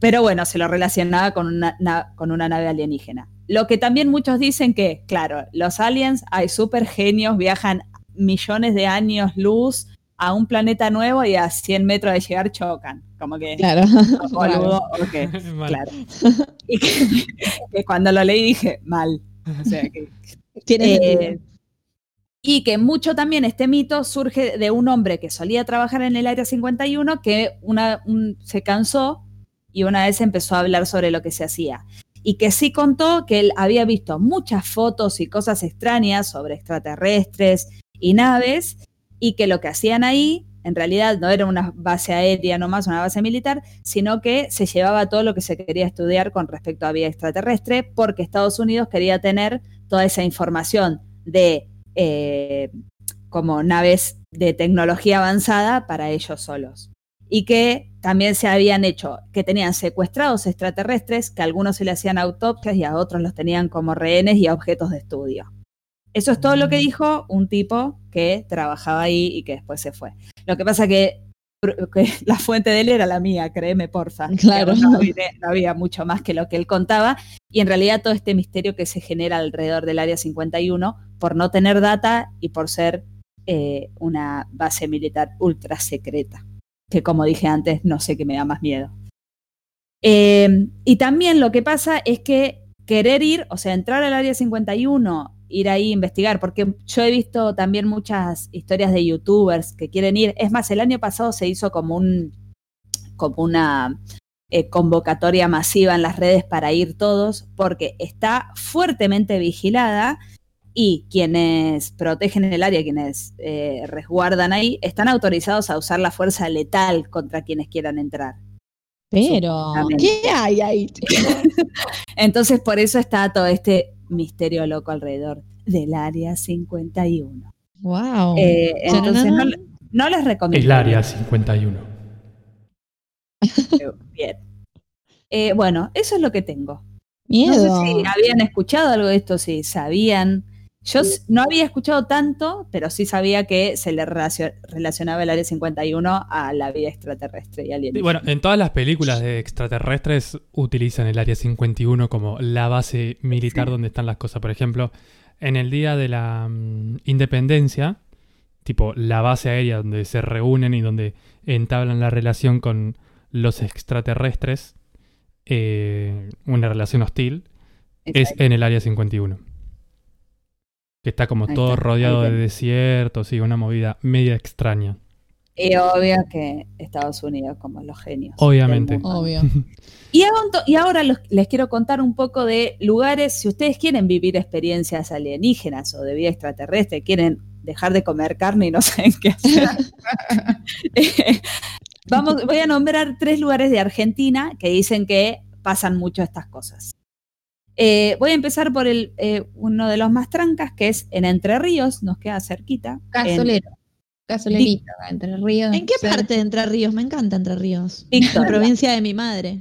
pero bueno, se lo relacionaba con una, na- con una nave alienígena. Lo que también muchos dicen que, claro, los aliens hay super genios, viajan millones de años luz a un planeta nuevo y a 100 metros de llegar chocan. Como que, Claro. boludo, ok, Mal. claro. Y que, que cuando lo leí dije, mal. O sea que Tiene eh. Y que mucho también este mito surge de un hombre que solía trabajar en el Área 51 que una, un- se cansó y una vez empezó a hablar sobre lo que se hacía. Y que sí contó que él había visto muchas fotos y cosas extrañas sobre extraterrestres y naves y que lo que hacían ahí en realidad no era una base aérea nomás, una base militar, sino que se llevaba todo lo que se quería estudiar con respecto a vida extraterrestre, porque Estados Unidos quería tener toda esa información de eh, como naves de tecnología avanzada para ellos solos. Y que también se habían hecho, que tenían secuestrados extraterrestres, que a algunos se le hacían autopsias y a otros los tenían como rehenes y objetos de estudio. Eso es todo lo que dijo un tipo que trabajaba ahí y que después se fue. Lo que pasa que, que la fuente de él era la mía, créeme, porfa. Claro. No, había- no había mucho más que lo que él contaba. Y en realidad todo este misterio que se genera alrededor del Área 51 por no tener data y por ser eh, una base militar ultra secreta. Que como dije antes, no sé qué me da más miedo. Eh, y también lo que pasa es que querer ir, o sea, entrar al área 51, ir ahí a investigar, porque yo he visto también muchas historias de youtubers que quieren ir. Es más, el año pasado se hizo como un como una eh, convocatoria masiva en las redes para ir todos, porque está fuertemente vigilada y quienes protegen el área, quienes eh, resguardan ahí, están autorizados a usar la fuerza letal contra quienes quieran entrar. Pero. ¿qué hay ahí? Entonces, por eso está todo este misterio loco alrededor del área 51. Wow. Eh, entonces, no, no les recomiendo. El área 51. Bien. Eh, bueno, eso es lo que tengo. Miedo. No sé si habían escuchado algo de esto, si sabían. Yo no había escuchado tanto, pero sí sabía que se le relacio- relacionaba el área 51 a la vida extraterrestre y alienígena. bueno, en todas las películas de extraterrestres utilizan el área 51 como la base militar donde están las cosas. Por ejemplo, en el día de la mm, independencia, tipo la base aérea donde se reúnen y donde entablan la relación con los extraterrestres, eh, una relación hostil, es en el área 51. Que está como Ahí todo está, rodeado de desiertos y una movida media extraña. Y obvio que Estados Unidos como los genios. Obviamente. Obvio. Y, y ahora los- les quiero contar un poco de lugares, si ustedes quieren vivir experiencias alienígenas o de vida extraterrestre, quieren dejar de comer carne y no saben qué hacer. Eh, Vamos, voy a nombrar tres lugares de Argentina que dicen que pasan mucho estas cosas. Eh, voy a empezar por el, eh, uno de los más trancas, que es en Entre Ríos, nos queda cerquita. en Gasolero. Gasolerito, entre ríos. ¿En qué cerca. parte de Entre Ríos? Me encanta Entre Ríos. La Victoria. provincia de mi madre.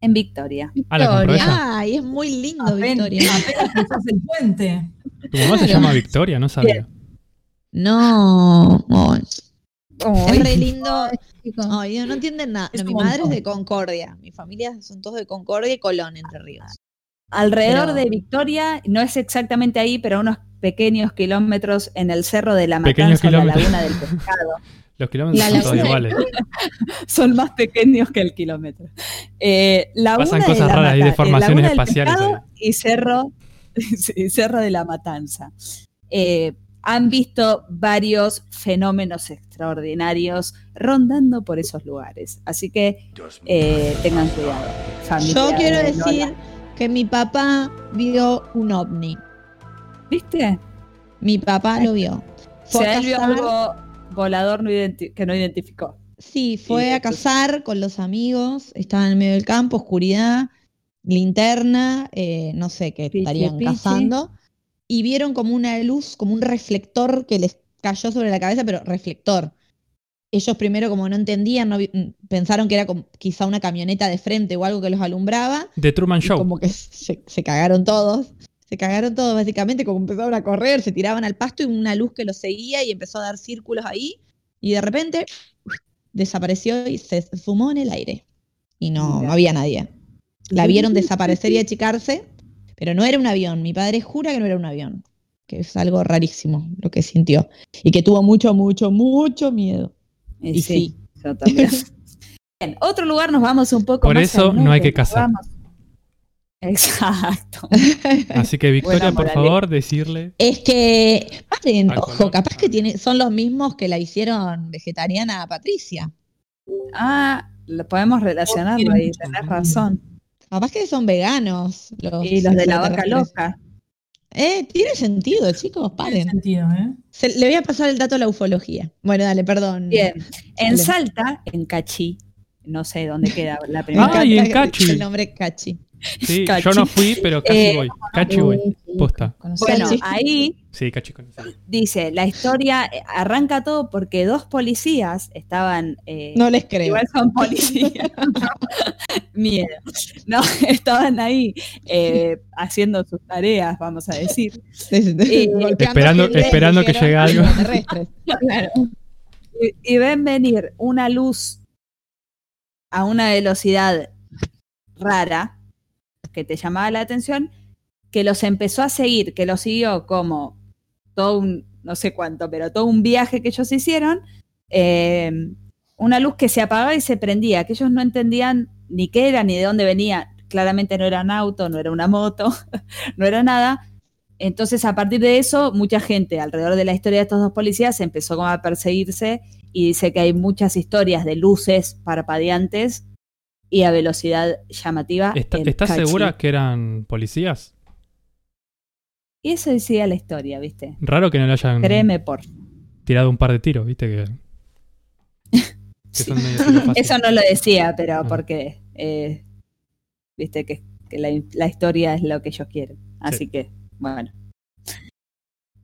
En Victoria. Ah, la Victoria. ella. Ay, es muy lindo Victoria. apenas el puente. Tu mamá se llama Victoria, no sabía. No. Es re lindo. No entienden nada. No, mi madre es de Concordia. Mi familia son todos de Concordia y Colón, Entre Ríos. Alrededor Pero- de Victoria, no es exactamente ahí, pero unos pequeños kilómetros en el cerro de la Matanza, la kilómetros. laguna del pescado. Los kilómetros La son todos iguales. Son más pequeños que el kilómetro. Eh, Pasan cosas la raras, hay eh, deformaciones del espaciales. Y cerro, sí, cerro de la Matanza. Eh, han visto varios fenómenos extraordinarios rondando por esos lugares. Así que eh, tengan cuidado. familia Yo quiero de decir Lola. Que mi papá vio un ovni. ¿Viste? Mi papá lo vio. O Fue sea, a él vio algo volador no que no identificó. Sí, fue a cazar con los amigos, estaba en el medio del campo, oscuridad, linterna, eh, no sé qué estarían cazando, y vieron como una luz, como un reflector que les cayó sobre la cabeza, pero reflector. Ellos primero como no entendían, no mm, pensaron que era como quizá una camioneta de frente o algo que los alumbraba, The Truman Show. como que se, se cagaron todos. Se cagaron todos, básicamente, como empezaron a correr, se tiraban al pasto y una luz que los seguía y empezó a dar círculos ahí. Y de repente desapareció y se fumó en el aire. Y no, no había nadie. La vieron desaparecer y achicarse, pero no era un avión. Mi padre jura que no era un avión. Que es algo rarísimo lo que sintió. Y que tuvo mucho, mucho, mucho miedo. Y, Y sí, sí. yo también. Bien, otro lugar nos vamos un poco Por más eso al no hay que vamos- Exacto. Así que Victoria, por favor, decirle. Es que, paren, Al ojo, color. capaz que tiene, son los mismos que la hicieron vegetariana a Patricia. Ah, lo podemos relacionarlo ahí, tenés razón. Capaz que son veganos. Los Y los de la vaca loca. Eh, tiene sentido, chicos, Tiene paren. sentido, ¿eh? Se- le voy a pasar el dato a la ufología. Bueno, dale, perdón. Bien. En Dale. Salta, en Cachí, no sé dónde queda la Me primera. Ay, encanta en Cachi. El nombre Cachi. Sí, Cachi. yo no fui, pero casi Eh, voy. Cachi voy. Posta. Bueno, Cachi. ahí Sí, cachi con dice, la historia eh, arranca todo porque dos policías estaban... eh, No les creo. Igual son policías. Miedo. No, estaban ahí eh, haciendo sus tareas, vamos a decir. Eh, Esperando- gente, esperando que llegue algo. Claro. Y, y ven venir una luz a una velocidad rara que te llamaba la atención, que los empezó a seguir, que los siguió como todo un, no sé cuánto, pero todo un viaje que ellos hicieron, eh, una luz que se apagaba y se prendía, que ellos no entendían ni qué era ni de dónde venía. Claramente no era un auto, no era una moto, no era nada. Entonces, a partir de eso, mucha gente alrededor de la historia de estos dos policías empezó como a perseguirse y dice que hay muchas historias de luces parpadeantes y a velocidad llamativa. ¿Está- ¿Estás Cachi. segura que eran policías? Y eso decía la historia, ¿viste? Raro que no le hayan Créeme por. tirado un par de tiros, ¿viste? Que, son. Eso no lo decía, pero Ah. porque, eh, viste, que, que la, la historia es lo que ellos quieren. Así Sí. que, bueno.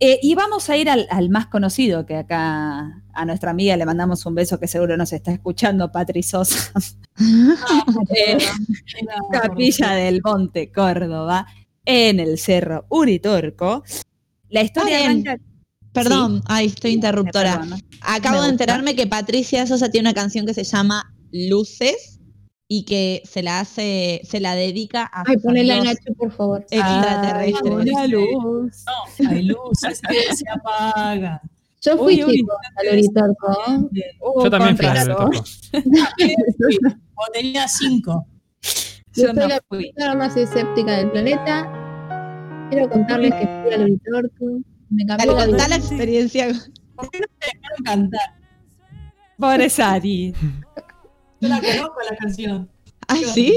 Eh, y vamos a ir al, al más conocido, que acá a nuestra amiga le mandamos un beso que seguro nos está escuchando, Patri Sosa. Eh, Capilla del Monte, Córdoba, en el Cerro Uritorco. La historia arranca... Perdón, ay, estoy interruptora. Perdona. Acabo de enterarme que Patricia Sosa tiene una canción que se llama Luces y que se la hace, se la dedica a Ay, ponela en Nacho, por favor. extraterrestres. Ay, una luz. No, hay luces que se apagan. Yo fui Uy, uy. chico al Uritorco. Uh, Yo también fui con a razón. Uritorco. O tenía cinco. Yo Yo no soy la fui. persona más escéptica del planeta. Quiero contarles que fui al Uritorco. Me cambió Dale, la contá la vida. experiencia. ¿Por qué no te dejaron cantar? Pobre Sari. Yo la conozco la canción. ¿Ah, sí?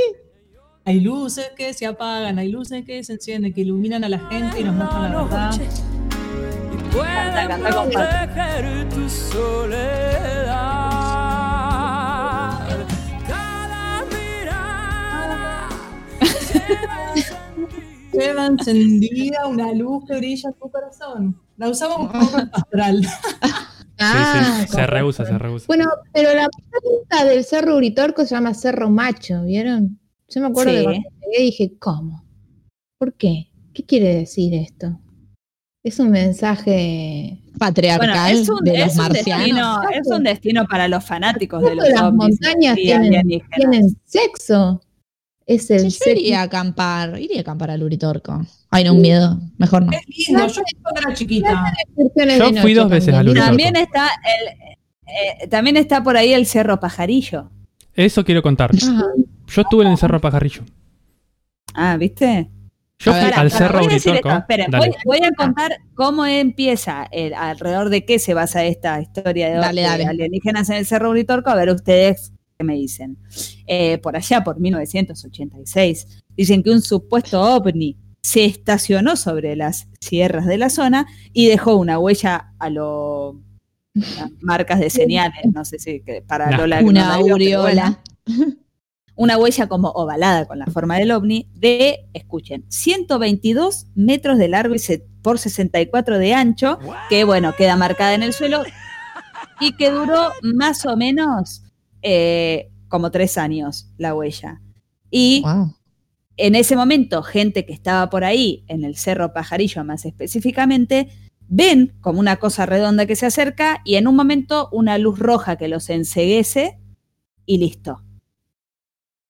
Hay luces que se apagan, hay luces que se encienden, que iluminan a la gente y nos muestran la verdad. Canta, canta con Pato. proteger tu soledad. Lleva encendida una luz que brilla en tu corazón. La usamos como astral. Ah, Sí, sí, se rehúsa, se rehúsa. Bueno, pero la punta del Cerro Uritorco se llama Cerro Macho, ¿vieron? Yo me acuerdo Sí. que cuando llegué dije, ¿cómo? ¿Por qué? ¿Qué quiere decir esto? Es un mensaje. Bueno, Patriarcal es un, de los es un marcianos. destino, es un destino para los fanáticos de los Las montañas tienen, tienen sexo. Es el Sí, yo iría a acampar, iría a acampar al Uritorco. Ay, no, un miedo. Mejor no. Es lindo, yo cuando era chiquita. Yo fui dos veces al también. Uritorco. También está el, eh, también está por ahí el Cerro Pajarillo. Eso quiero contar. Ajá. Yo estuve en el Cerro Pajarrillo. Ah, ¿viste? Yo fui al Cerro Uritorco. Dale. voy, voy a contar cómo empieza, el- alrededor de qué se basa esta historia de, Dale, de dale. alienígenas en el Cerro Uritorco, a ver ustedes qué me dicen. Eh, por allá, por 1986, dicen que un supuesto ovni se estacionó sobre las sierras de la zona y dejó una huella a lo las marcas de señales, no sé si que para. Lola que no Una bueno aureola. una huella como ovalada con la forma del ovni de, escuchen, 122 metros de largo y se- por 64 de ancho, que bueno, queda marcada en el suelo y que duró más o menos eh, como tres años la huella. Y Wow. en ese momento, gente que estaba por ahí, en el Cerro Pajarillo más específicamente, ven como una cosa redonda que se acerca y en un momento una luz roja que los enceguece y listo.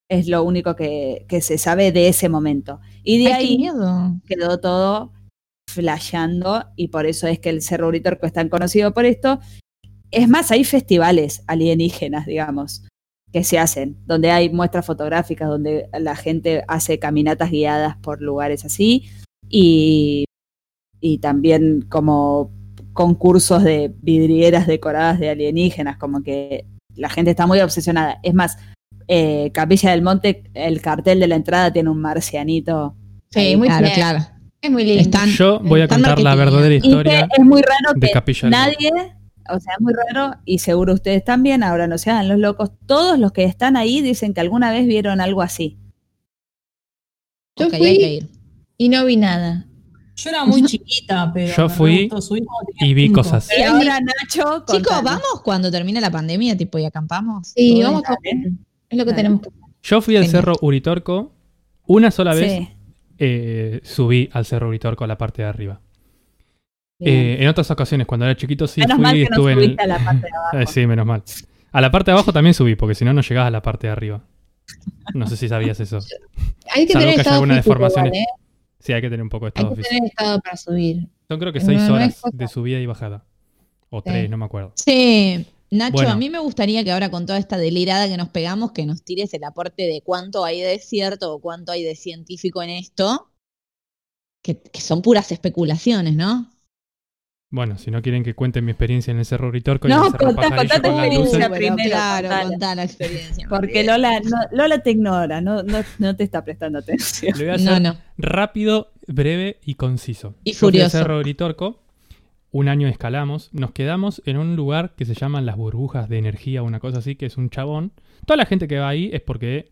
Es lo único que, que se sabe de ese momento. Y de Ay, ahí miedo. quedó todo flasheando y por eso es que el Cerro Uritorco es tan conocido por esto. Es más, hay festivales alienígenas, digamos. que se hacen, donde hay muestras fotográficas, donde la gente hace caminatas guiadas por lugares así y, y también como concursos de vidrieras decoradas de alienígenas, como que la gente está muy obsesionada. Es más, eh, Capilla del Monte, el cartel de la entrada tiene un marcianito. Sí, muy claro, bien. claro. Es muy lindo. Están- Yo voy a contar la verdadera historia es muy raro de que Capilla del nadie, o sea, es muy raro y seguro ustedes también, ahora no se hagan los locos, todos los que están ahí dicen que alguna vez vieron algo así. Yo Ok, fui hay que ir. y no vi nada. Yo era muy chiquita, pero. Yo fui gustó. Y vi cinco. cosas. Y ahora Nacho, Chicos, vamos cuando termine la pandemia, tipo, y acampamos. Sí, vamos a Es lo que Dale. tenemos que hacer. Yo fui al Genial. Cerro Uritorco una sola vez. Sí, eh, subí al Cerro Uritorco a la parte de arriba. Eh, en otras ocasiones, cuando era chiquito, sí Menos fui mal y que no estuve en a la parte de abajo. Eh, sí, menos mal. A la parte de abajo también subí, porque si no, no llegabas a la parte de arriba. No sé si sabías eso. Hay que Salvo tener que estado alguna físico ¿eh? Sí, hay que tener un poco de Hay estado que físico. tener estado para subir. Son creo que seis no horas de subida y bajada. O Sí. tres, no me acuerdo. Sí, Nacho, Bueno. a mí me gustaría que ahora con toda esta delirada que nos pegamos, que nos tires el aporte de cuánto hay de cierto o cuánto hay de científico en esto, que, que son puras especulaciones, ¿no? Bueno, si no quieren que cuente mi experiencia en el Cerro Uritorco y No, en el Cerro contá, contá tu experiencia. luces. primero, claro, contala. contá la experiencia. Porque Lola, no, Lola te ignora, no, no, no te está prestando atención. Le voy a No, hacer no. rápido, breve y conciso. Y Yo fui al furioso. Cerro Uritorco, un año escalamos, nos quedamos en un lugar que se llaman las burbujas de energía, una cosa así, que es un chabón. Toda la gente que va ahí es porque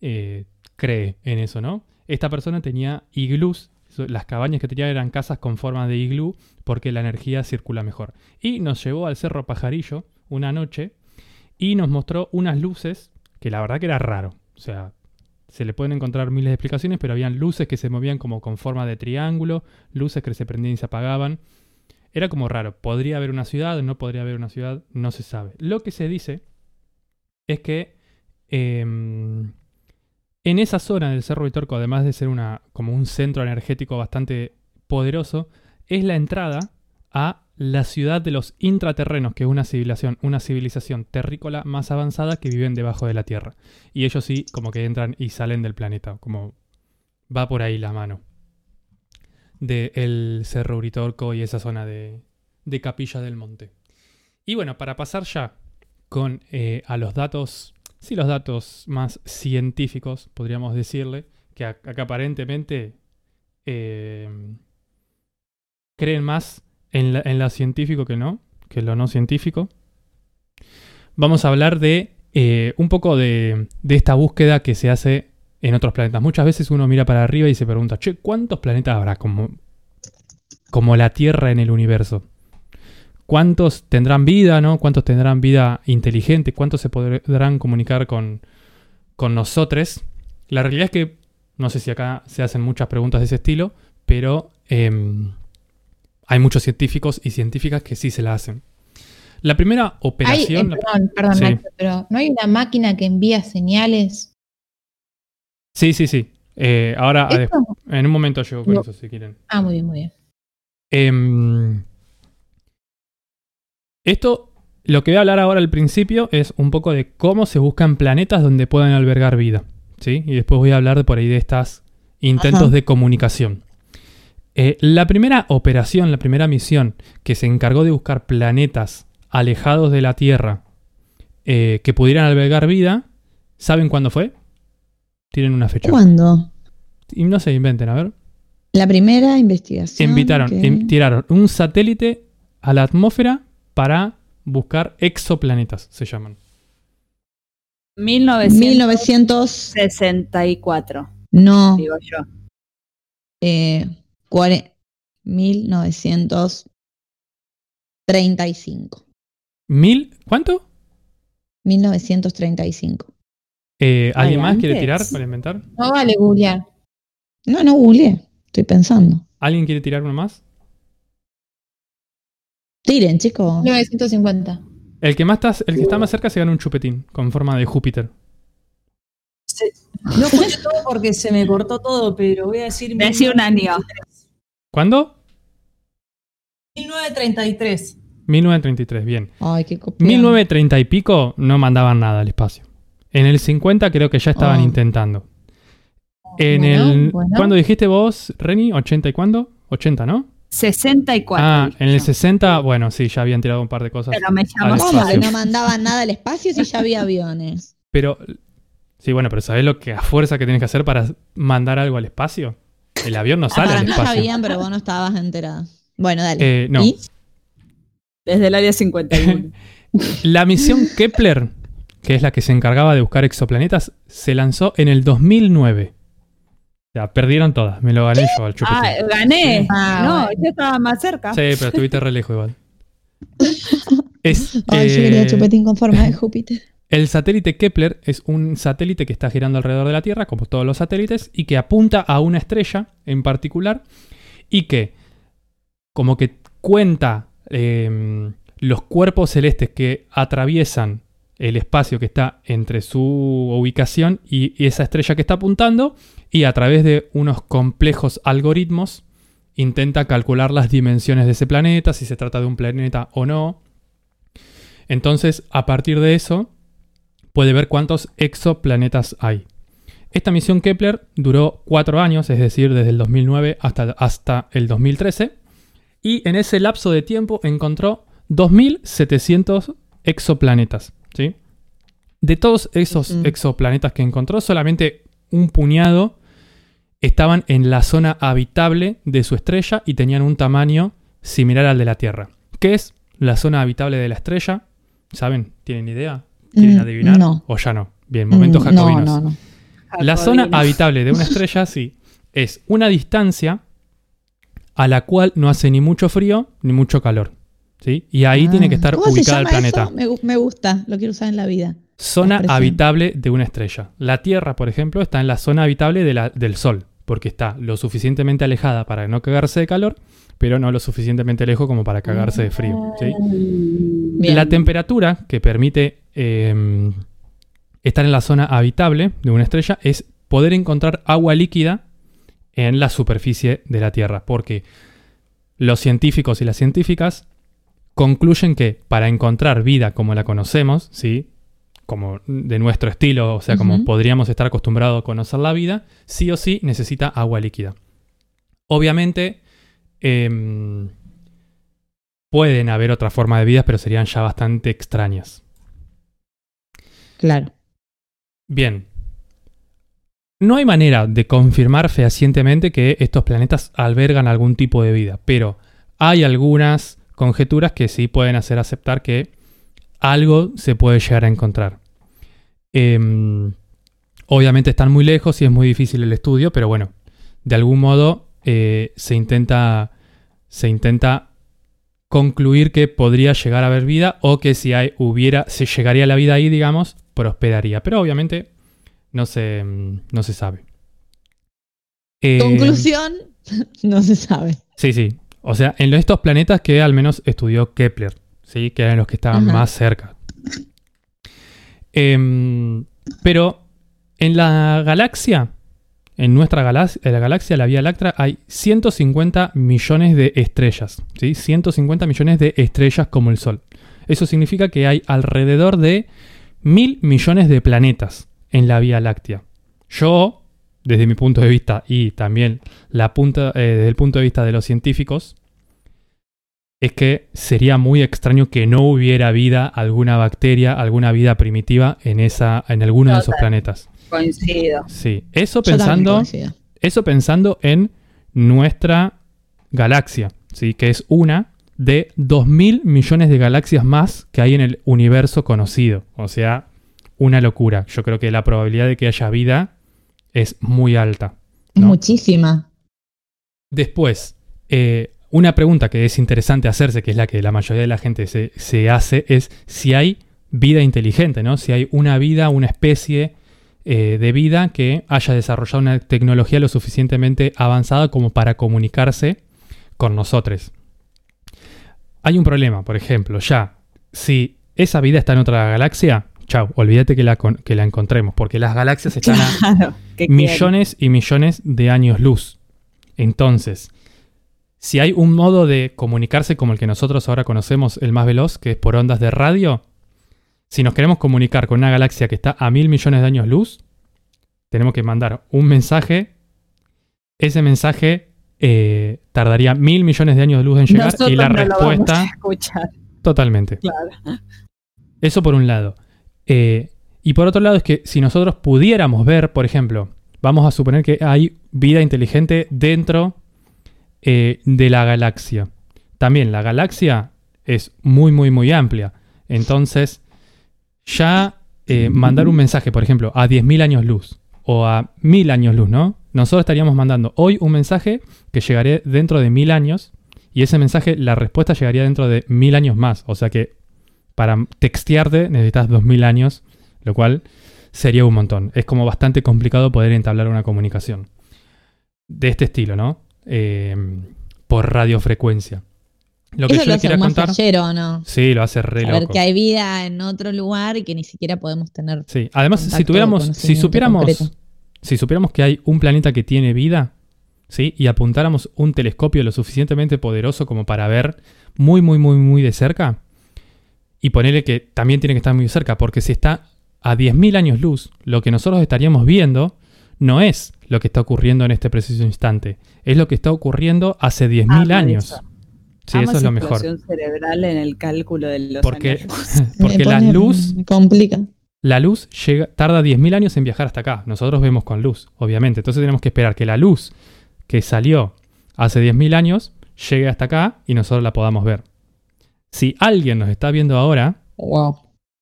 eh, cree en eso, ¿no? Esta persona tenía iglús, las cabañas que tenía eran casas con forma de iglú porque la energía circula mejor. Y nos llevó al Cerro Pajarillo una noche y nos mostró unas luces que la verdad que era raro. O sea, se le pueden encontrar miles de explicaciones, pero habían luces que se movían como con forma de triángulo, luces que se prendían y se apagaban. Era como raro. Podría haber una ciudad, no podría haber una ciudad, no se sabe. Lo que se dice es que em, en esa zona del Cerro Vitorco, además de ser una, como un centro energético bastante poderoso, es la entrada a la ciudad de los intraterrenos, que es una civilización, una civilización terrícola más avanzada que viven debajo de la Tierra. Y ellos sí, como que entran y salen del planeta, como va por ahí la mano. De el Cerro Uritorco y esa zona de, de Capilla del Monte. Y bueno, para pasar ya con eh, a los datos, sí, los datos más científicos, podríamos decirle, que ac- acá aparentemente eh, creen más en, la- lo científico que no, que lo no científico. Vamos a hablar de eh, un poco de, de esta búsqueda que se hace en otros planetas. Muchas veces uno mira para arriba y se pregunta, che, ¿cuántos planetas habrá como, como la Tierra en el universo? ¿Cuántos tendrán vida, no? ¿Cuántos tendrán vida inteligente? ¿Cuántos se podrán comunicar con, con nosotros? La realidad es que no sé si acá se hacen muchas preguntas de ese estilo, pero em, hay muchos científicos y científicas que sí se la hacen. La primera Hay, eh, operación... la- perdón, perdón, Sí. Nacho, pero ¿no hay una máquina que envía señales? Sí, sí, sí. Eh, ahora, en un momento llego con No. eso, si quieren. Ah, muy bien, muy bien. Esto, lo que voy a hablar ahora al principio es un poco de cómo se buscan planetas donde puedan albergar vida. ¿sí? Y después voy a hablar de por ahí de estos intentos Ajá. de comunicación. Eh, la primera operación, la primera misión que se encargó de buscar planetas alejados de la Tierra eh, que pudieran albergar vida, ¿saben cuándo fue? Tienen una fecha. ¿Cuándo? Y no se inventen, a ver. La primera investigación. Invitaron, que- em- tiraron un satélite a la atmósfera para buscar exoplanetas, se llaman. 1964, 1900. No. digo yo. Eh, cuare- 1935. ¿Mil? ¿Cuánto? 1935. Eh, ¿Alguien más quiere tirar para inventar? No vale googlear. No, no googleé. Estoy pensando. ¿Alguien quiere tirar uno más? Tiren, chicos. 1950. El que, más está, el que está más cerca se gana un chupetín con forma de Júpiter. Se- no escuché todo porque se me cortó todo, pero voy a decir. Decí un año. ¿Cuándo? 1933. 1933, bien. Ay, qué copión. 1930 y pico no mandaban nada al espacio. En el 50 creo que ya estaban Oh. intentando. En Bueno, el. bueno. ¿Cuándo dijiste vos, Reni? ¿80 y cuándo? 80, ¿no? 64. ah, en el yo. 60, bueno, sí, ya habían tirado un par de cosas. Pero me ¿Cómo que no mandaban nada al espacio si ya había aviones? Pero. Sí, bueno, pero ¿sabés lo que a fuerza que tienes que hacer para mandar algo al espacio? El avión no Ah, sale para al mí espacio. sabían, pero vos no estabas enterada. Bueno, dale. Eh, no. ¿Y? Desde el área 51. La misión Kepler, que es la que se encargaba de buscar exoplanetas, se lanzó en el 2009. O sea, perdieron todas. Me lo gané yo al chupetín. ah, gané. Ah, no, bueno. yo estaba más cerca. Sí, pero estuviste re lejos igual. Es, Ay, yo eh, quería chupetín con forma de Júpiter. el satélite Kepler es un satélite que está girando alrededor de la Tierra, como todos los satélites, y que apunta a una estrella en particular y que como que cuenta eh, los cuerpos celestes que atraviesan el espacio que está entre su ubicación y, esa estrella que está apuntando y a través de unos complejos algoritmos intenta calcular las dimensiones de ese planeta, si se trata de un planeta o no. Entonces, a partir de eso, puede ver cuántos exoplanetas hay. Esta misión Kepler duró cuatro años, es decir, desde el 2009 hasta, hasta el 2013, y en ese lapso de tiempo encontró 2.700 exoplanetas. ¿Sí? De todos esos Ujú. exoplanetas que encontró, solamente un puñado estaban en la zona habitable de su estrella y tenían un tamaño similar al de la Tierra. ¿Qué es la zona habitable de la estrella? ¿Saben? ¿Tienen idea? ¿Quieren Mm, adivinar? no. ¿O ya no? Bien, momento Mm, jacobinos. No, no, no. La zona habitable de una estrella, sí, es una distancia a la cual no hace ni mucho frío ni mucho calor. ¿Sí? Y ahí Ah. tiene que estar ¿Cómo se ubicada el planeta. eso? Me, gu- me gusta, lo quiero usar en la vida. Zona habitable de una estrella. La Tierra, por ejemplo, está en la zona habitable de la- del Sol, porque está lo suficientemente alejada para no cagarse de calor, pero no lo suficientemente lejos como para cagarse de frío. ¿sí? Bien. La temperatura que permite eh, estar en la zona habitable de una estrella es poder encontrar agua líquida en la superficie de la Tierra, porque los científicos y las científicas concluyen que para encontrar vida como la conocemos, ¿sí? como de nuestro estilo, o sea, como podríamos estar acostumbrados a conocer la vida, sí o sí necesita agua líquida. Obviamente, em, pueden haber otra forma de vida, pero serían ya bastante extrañas. Claro. Bien. No hay manera de confirmar fehacientemente que estos planetas albergan algún tipo de vida, pero hay algunas conjeturas que sí pueden hacer aceptar que algo se puede llegar a encontrar. Em, obviamente están muy lejos y es muy difícil el estudio, pero bueno, de algún modo eh, se intenta se intenta concluir que podría llegar a haber vida o que si hay, hubiera, se llegaría a la vida ahí, digamos, prosperaría. Pero obviamente no se, mm, no se sabe. Eh, Conclusión, no se sabe. Sí, sí. O sea, en estos planetas que al menos estudió Kepler, ¿sí? que eran los que estaban más cerca. Em, pero en la galaxia, en nuestra galaxia, en la galaxia, la Vía Láctea, hay 150 millones de estrellas. ¿sí? 150 millones de estrellas como el Sol. Eso significa que hay alrededor de mil millones de planetas en la Vía Láctea. Yo, desde mi punto de vista y también la punta, eh, desde el punto de vista de los científicos, es que sería muy extraño que no hubiera vida, alguna bacteria, alguna vida primitiva en, esa, en alguno de esos planetas. Coincido. Sí, eso pensando, eso pensando en nuestra galaxia, ¿sí? que es una de 2.000 millones de galaxias más que hay en el universo conocido. O sea, una locura. Yo creo que la probabilidad de que haya vida es muy alta. ¿no? Muchísima. Después, eh, una pregunta que es interesante hacerse, que es la que la mayoría de la gente se, se hace, es si hay vida inteligente, ¿no? Si hay una vida, una especie eh, de vida que haya desarrollado una tecnología lo suficientemente avanzada como para comunicarse con nosotros. Hay un problema, por ejemplo, ya, si esa vida está en otra galaxia, chau, olvídate que la, con- que la encontremos, porque las galaxias están a, millones y millones de años luz. Entonces, si hay un modo de comunicarse como el que nosotros ahora conocemos, el más veloz, que es por ondas de radio, Si nos queremos comunicar con una galaxia que está a mil millones de años luz, tenemos que mandar un mensaje. Ese mensaje eh, tardaría mil millones de años de luz en llegar Nosotros y la no lo vamos respuesta a escuchar, totalmente. claro. Eso por un lado. Eh, y por otro lado es que si nosotros pudiéramos ver, por ejemplo, vamos a suponer que hay vida inteligente dentro eh, de la galaxia. También la galaxia es muy, muy, muy amplia. Entonces, ya eh, mandar un mensaje, por ejemplo, a 10.000 años luz o a 1.000 años luz, ¿no? Nosotros estaríamos mandando hoy un mensaje que llegaría dentro de 1.000 años y ese mensaje, la respuesta llegaría dentro de 1.000 años más. O sea que para textearte necesitas 2.000 años, lo cual sería un montón. Es como bastante complicado poder entablar una comunicación de este estilo, ¿no? Eh, por radiofrecuencia. Lo que Eso yo lo hace quería más contar... ¿no? Sí, lo hace re Saber loco. que hay vida en otro lugar y que ni siquiera podemos tener. Sí, además, si tuviéramos, si supiéramos, concreto. si supiéramos que hay un planeta que tiene vida, ¿sí? Y apuntáramos un telescopio lo suficientemente poderoso como para ver muy, muy, muy, muy de cerca, y ponerle que también tiene que estar muy cerca, porque si está a 10.000 años luz, lo que nosotros estaríamos viendo no es lo que está ocurriendo en este preciso instante, es lo que está ocurriendo hace 10.000 Ah, por años. eso. Sí, Amo eso es lo mejor. cerebral en el cálculo de los Porque, años porque la luz Me complica. la luz llega, tarda 10.000 años en viajar hasta acá. Nosotros vemos con luz, obviamente. Entonces tenemos que esperar que la luz que salió hace 10.000 años llegue hasta acá y nosotros la podamos ver. Si alguien nos está viendo ahora, Wow.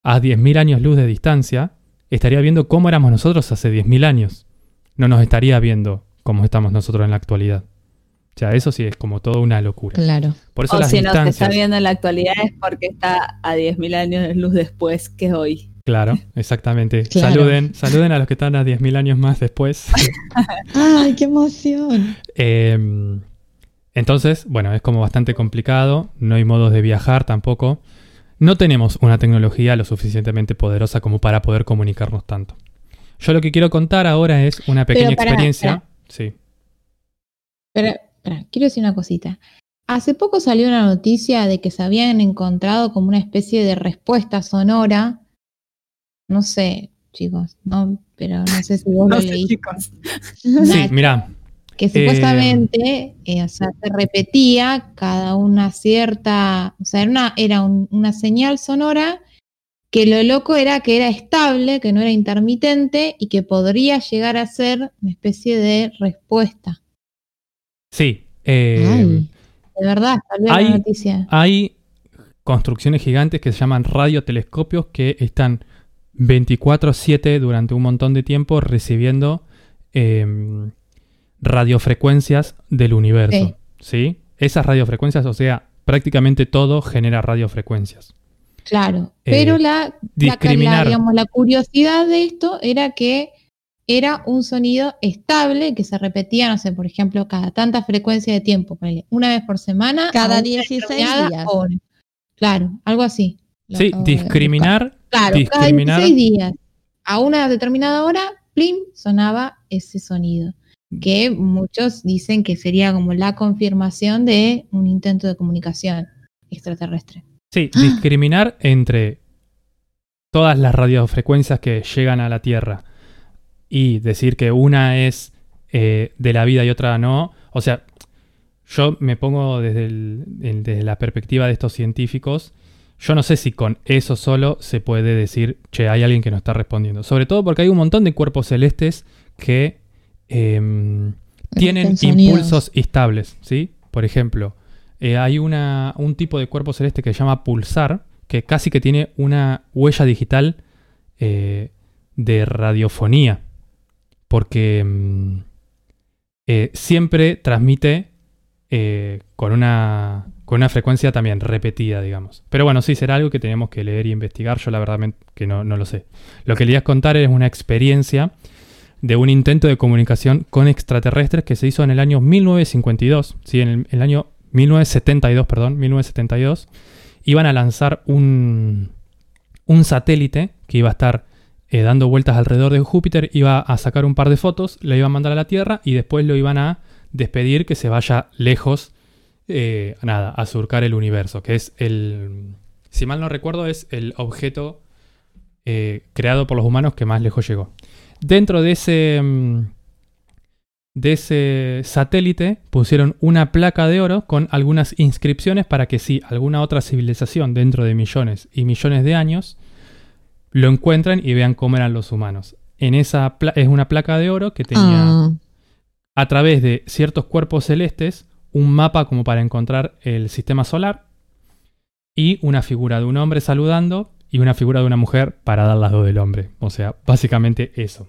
a 10.000 años luz de distancia, estaría viendo cómo éramos nosotros hace 10.000 años. No nos estaría viendo cómo estamos nosotros en la actualidad. O sea, eso sí es como toda una locura. Claro. Por eso O las si nos está viendo en la actualidad es porque está a 10.000 años de luz después que hoy. Claro, exactamente. Claro. Saluden, saluden a los que están a 10.000 años más después. ¡Ay, qué emoción! Eh, entonces, bueno, es como bastante complicado, no hay modos de viajar tampoco. No tenemos una tecnología lo suficientemente poderosa como para poder comunicarnos tanto. Yo lo que quiero contar ahora es una pequeña experiencia. pará. Sí. Pero, espera, quiero decir una cosita. Hace poco salió una noticia de que se habían encontrado como una especie de respuesta sonora. No sé, chicos, no, pero no sé si vos No lo sé, leíste. chicos. Sí, mira, que supuestamente eh, o sea, se repetía cada una cierta, o sea, era una, era un- una señal sonora que lo loco era que era estable, que no era intermitente y que podría llegar a ser una especie de respuesta. sí. eh, Ay. De verdad, salió Hay- la noticia. hay construcciones gigantes que se llaman radiotelescopios que están 24/7 durante un montón de tiempo recibiendo em, radiofrecuencias del universo. ¿sí? Esas radiofrecuencias, o sea, prácticamente todo genera radiofrecuencias. Claro, Eh, pero la, la, discriminar. la, digamos, la curiosidad de esto era que era un sonido estable que se repetía, no sé, por ejemplo, cada tanta frecuencia de tiempo, una vez por semana. Cada a una 16 determinada días. hora. Claro, algo así. Sí, discriminar, Claro, discriminar- cada 16 días, a una determinada hora, plim, sonaba ese sonido. Que muchos dicen que sería como la confirmación de un intento de comunicación extraterrestre. sí, discriminar entre todas las radiofrecuencias que llegan a la Tierra y decir que una es eh, de la vida y otra no. O sea, yo me pongo desde, desde la perspectiva de estos científicos. Yo no sé si con eso solo se puede decir, che, hay alguien que no está respondiendo. Sobre todo porque hay un montón de cuerpos celestes que em, tienen impulsos estables, ¿sí? Por ejemplo, eh, hay una, un tipo de cuerpo celeste que se llama pulsar, que casi que tiene una huella digital eh, de radiofonía, porque mm, eh, siempre transmite con, una, con una frecuencia también repetida, digamos. Pero bueno, sí, será algo que tenemos que leer y investigar. Yo la verdad que no, no lo sé. Lo que le voy a contar es una experiencia de un intento de comunicación con extraterrestres que se hizo en el año 1952, sí, en el, año 1972, perdón, 1972, iban a lanzar un, un satélite que iba a estar eh, dando vueltas alrededor de Júpiter, iba a sacar un par de fotos, le iban a mandar a la Tierra y después lo iban a despedir que se vaya lejos, eh, nada, a surcar el universo, que es el, si mal no recuerdo, es el objeto eh, creado por los humanos que más lejos llegó. Dentro de ese, mm, de ese satélite pusieron una placa de oro con algunas inscripciones para que si alguna otra civilización dentro de millones y millones de años lo encuentran y vean cómo eran los humanos. En esa es una placa de oro que tenía Ah, a través de ciertos cuerpos celestes un mapa como para encontrar el sistema solar y una figura de un hombre saludando y una figura de una mujer parada al lado del hombre. O sea, básicamente eso.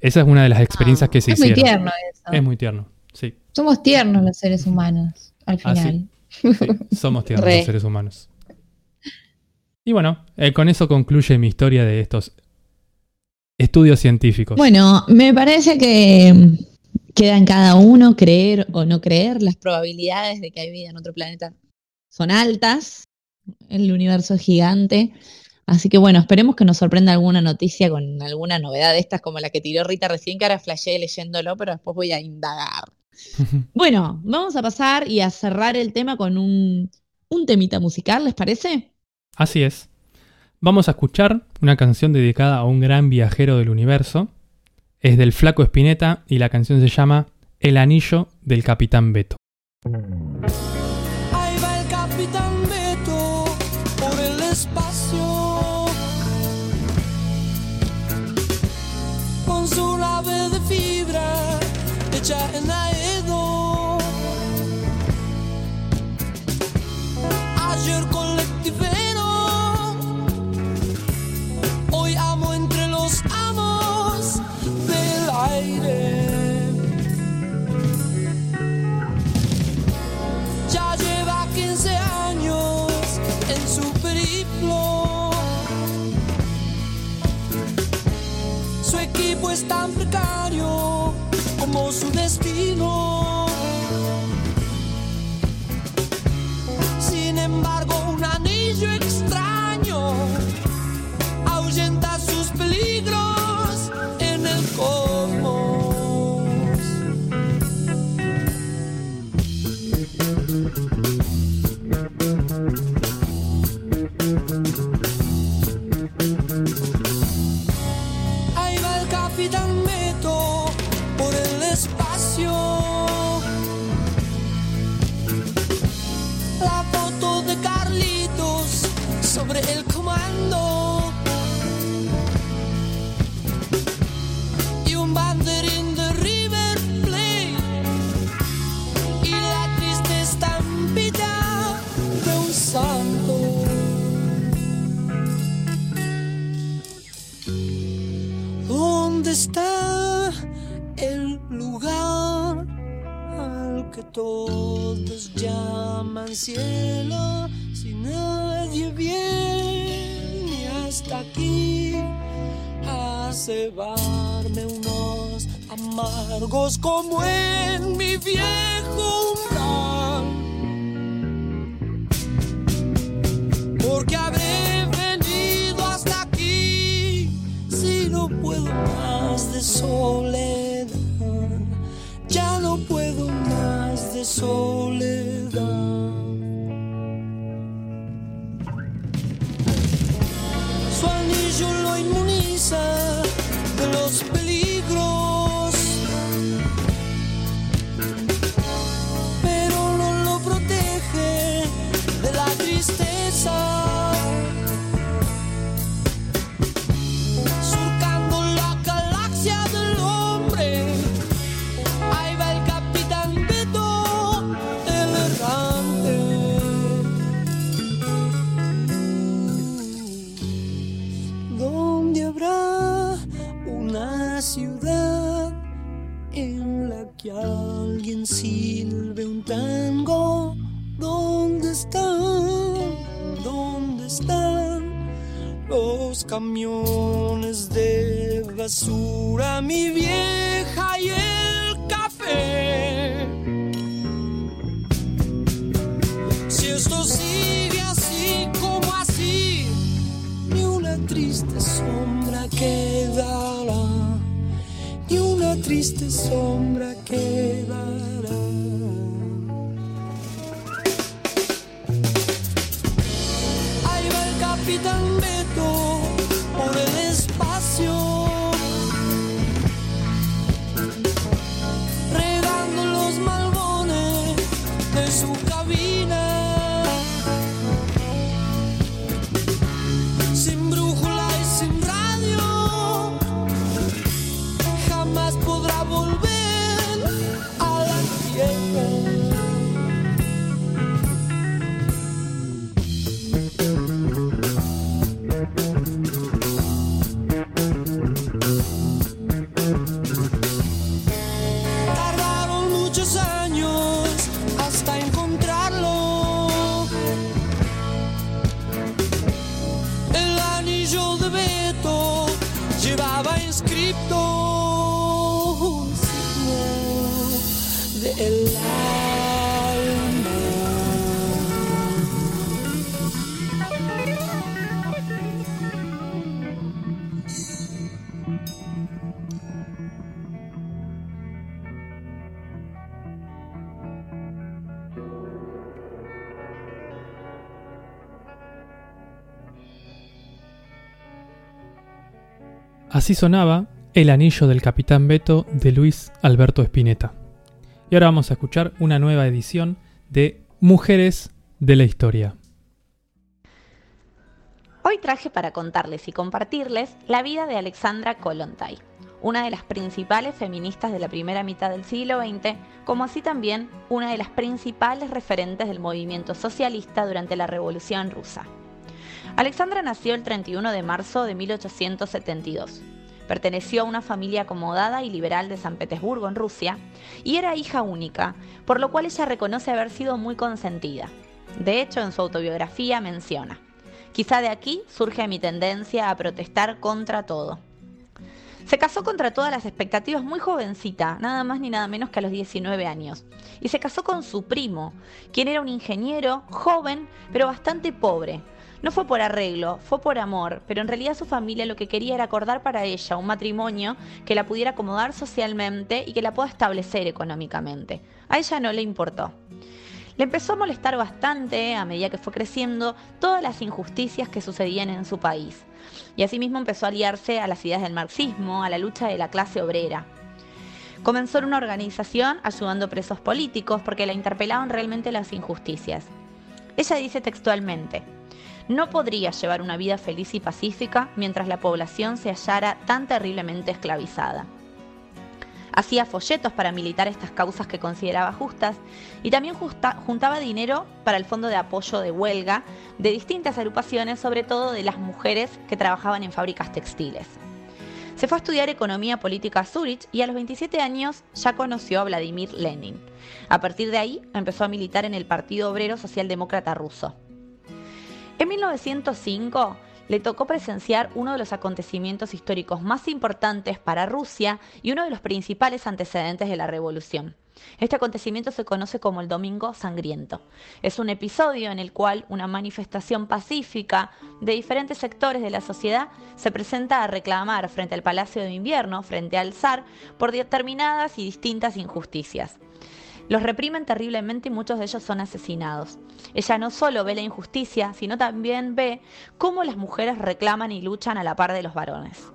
Esa es una de las experiencias que se es muy hicieron. tierno eso. Es muy tierno, sí. Somos tiernos los seres humanos, al Ah, sí. final. Sí, somos tiernos los seres humanos. Y bueno, eh, con eso concluye mi historia de estos estudios científicos. Bueno, me parece que mm, queda en cada uno creer o no creer. Las probabilidades de que hay vida en otro planeta son altas. El universo es gigante. Así que bueno, esperemos que nos sorprenda alguna noticia con alguna novedad de estas, como la que tiró Rita recién, que ahora flashé leyéndolo, pero después voy a indagar. Bueno, vamos a pasar y a cerrar el tema con un, un temita musical, ¿les parece? Así es. Vamos a escuchar una canción dedicada a un gran viajero del universo. Es del Flaco Espineta y la canción se llama El anillo del Capitán Beto. Ahí va el capitán Beto por el espacio. Es tan precario como su destino. Amargos como de Así sonaba El anillo del capitán Beto de Luis Alberto Spinetta. Y ahora vamos a escuchar una nueva edición de Mujeres de la Historia. Hoy traje para contarles y compartirles la vida de Alexandra Kollontai, una de las principales feministas de la primera mitad del siglo XX, como así también una de las principales referentes del movimiento socialista durante la Revolución Rusa. Alexandra nació el 31 de marzo de 1872. Perteneció a una familia acomodada y liberal de San Petersburgo, en Rusia, y era hija única, por lo cual ella reconoce haber sido muy consentida. De hecho, en su autobiografía menciona, quizá de aquí surge mi tendencia a protestar contra todo. Se casó contra todas las expectativas muy jovencita, nada más ni nada menos que a los 19 años. Y se casó con su primo, quien era un ingeniero joven, pero bastante pobre. No fue por arreglo, fue por amor, pero en realidad su familia lo que quería era acordar para ella un matrimonio que la pudiera acomodar socialmente y que la pueda establecer económicamente. A ella no le importó. Le empezó a molestar bastante, a medida que fue creciendo, todas las injusticias que sucedían en su país. Y asimismo empezó a aliarse a las ideas del marxismo, a la lucha de la clase obrera. Comenzó en una organización ayudando presos políticos porque la interpelaban realmente las injusticias. Ella dice textualmente, no podría llevar una vida feliz y pacífica mientras la población se hallara tan terriblemente esclavizada. Hacía folletos para militar estas causas que consideraba justas y también justa- juntaba dinero para el fondo de apoyo de huelga de distintas agrupaciones, sobre todo de las mujeres que trabajaban en fábricas textiles. Se fue a estudiar economía política a Zurich y a los 27 años ya conoció a Vladimir Lenin. A partir de ahí empezó a militar en el Partido Obrero Socialdemócrata Ruso. En 1905 le tocó presenciar uno de los acontecimientos históricos más importantes para Rusia y uno de los principales antecedentes de la revolución. Este acontecimiento se conoce como el Domingo Sangriento. Es un episodio en el cual una manifestación pacífica de diferentes sectores de la sociedad se presenta a reclamar frente al Palacio de Invierno, frente al zar, por determinadas y distintas injusticias. Los reprimen terriblemente y muchos de ellos son asesinados. Ella no solo ve la injusticia, sino también ve cómo las mujeres reclaman y luchan a la par de los varones.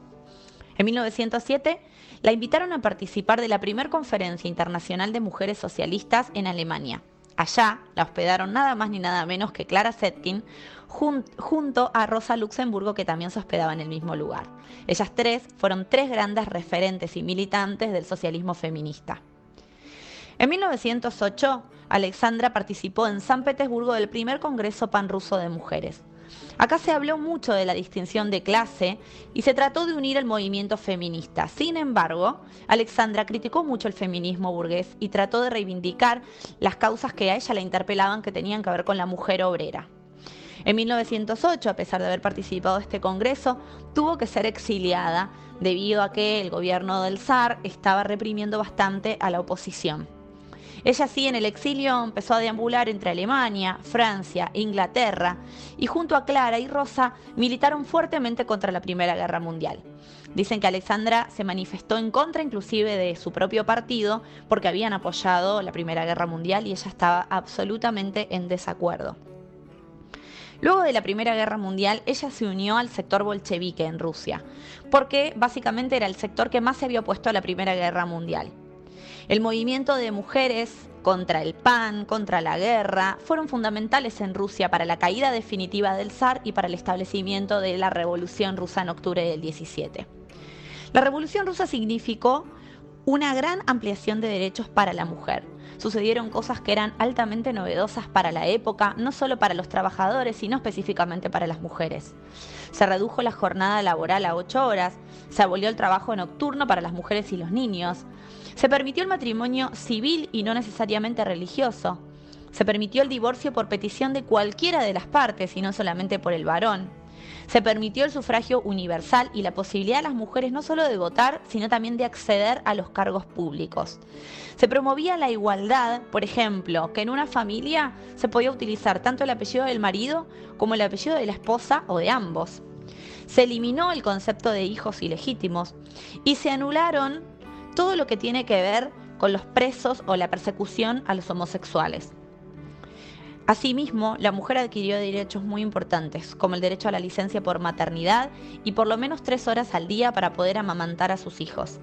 En 1907 la invitaron a participar de la primera conferencia internacional de mujeres socialistas en Alemania. Allá la hospedaron nada más ni nada menos que Clara Zetkin jun- junto a Rosa Luxemburgo que también se hospedaba en el mismo lugar. Ellas tres fueron tres grandes referentes y militantes del socialismo feminista. En 1908, Alexandra participó en San Petersburgo del primer Congreso Panruso de Mujeres. Acá se habló mucho de la distinción de clase y se trató de unir el movimiento feminista. Sin embargo, Alexandra criticó mucho el feminismo burgués y trató de reivindicar las causas que a ella la interpelaban que tenían que ver con la mujer obrera. En 1908, a pesar de haber participado de este congreso, tuvo que ser exiliada debido a que el gobierno del zar estaba reprimiendo bastante a la oposición. Ella sí en el exilio empezó a deambular entre Alemania, Francia, Inglaterra y junto a Clara y Rosa militaron fuertemente contra la Primera Guerra Mundial. Dicen que Alexandra se manifestó en contra inclusive de su propio partido porque habían apoyado la Primera Guerra Mundial y ella estaba absolutamente en desacuerdo. Luego de la Primera Guerra Mundial, ella se unió al sector bolchevique en Rusia, porque básicamente era el sector que más se había opuesto a la Primera Guerra Mundial. El movimiento de mujeres contra el PAN, contra la guerra, fueron fundamentales en Rusia para la caída definitiva del zar y para el establecimiento de la Revolución rusa en octubre del 17. La Revolución rusa significó una gran ampliación de derechos para la mujer. Sucedieron cosas que eran altamente novedosas para la época, no solo para los trabajadores, sino específicamente para las mujeres. Se redujo la jornada laboral a 8 horas, se abolió el trabajo nocturno para las mujeres y los niños, se permitió el matrimonio civil y no necesariamente religioso, se permitió el divorcio por petición de cualquiera de las partes y no solamente por el varón. Se permitió el sufragio universal y la posibilidad de las mujeres no solo de votar, sino también de acceder a los cargos públicos. Se promovía la igualdad, por ejemplo, que en una familia se podía utilizar tanto el apellido del marido como el apellido de la esposa o de ambos. Se eliminó el concepto de hijos ilegítimos y se anularon todo lo que tiene que ver con los presos o la persecución a los homosexuales. Asimismo, la mujer adquirió derechos muy importantes, como el derecho a la licencia por maternidad y por lo menos tres horas al día para poder amamantar a sus hijos.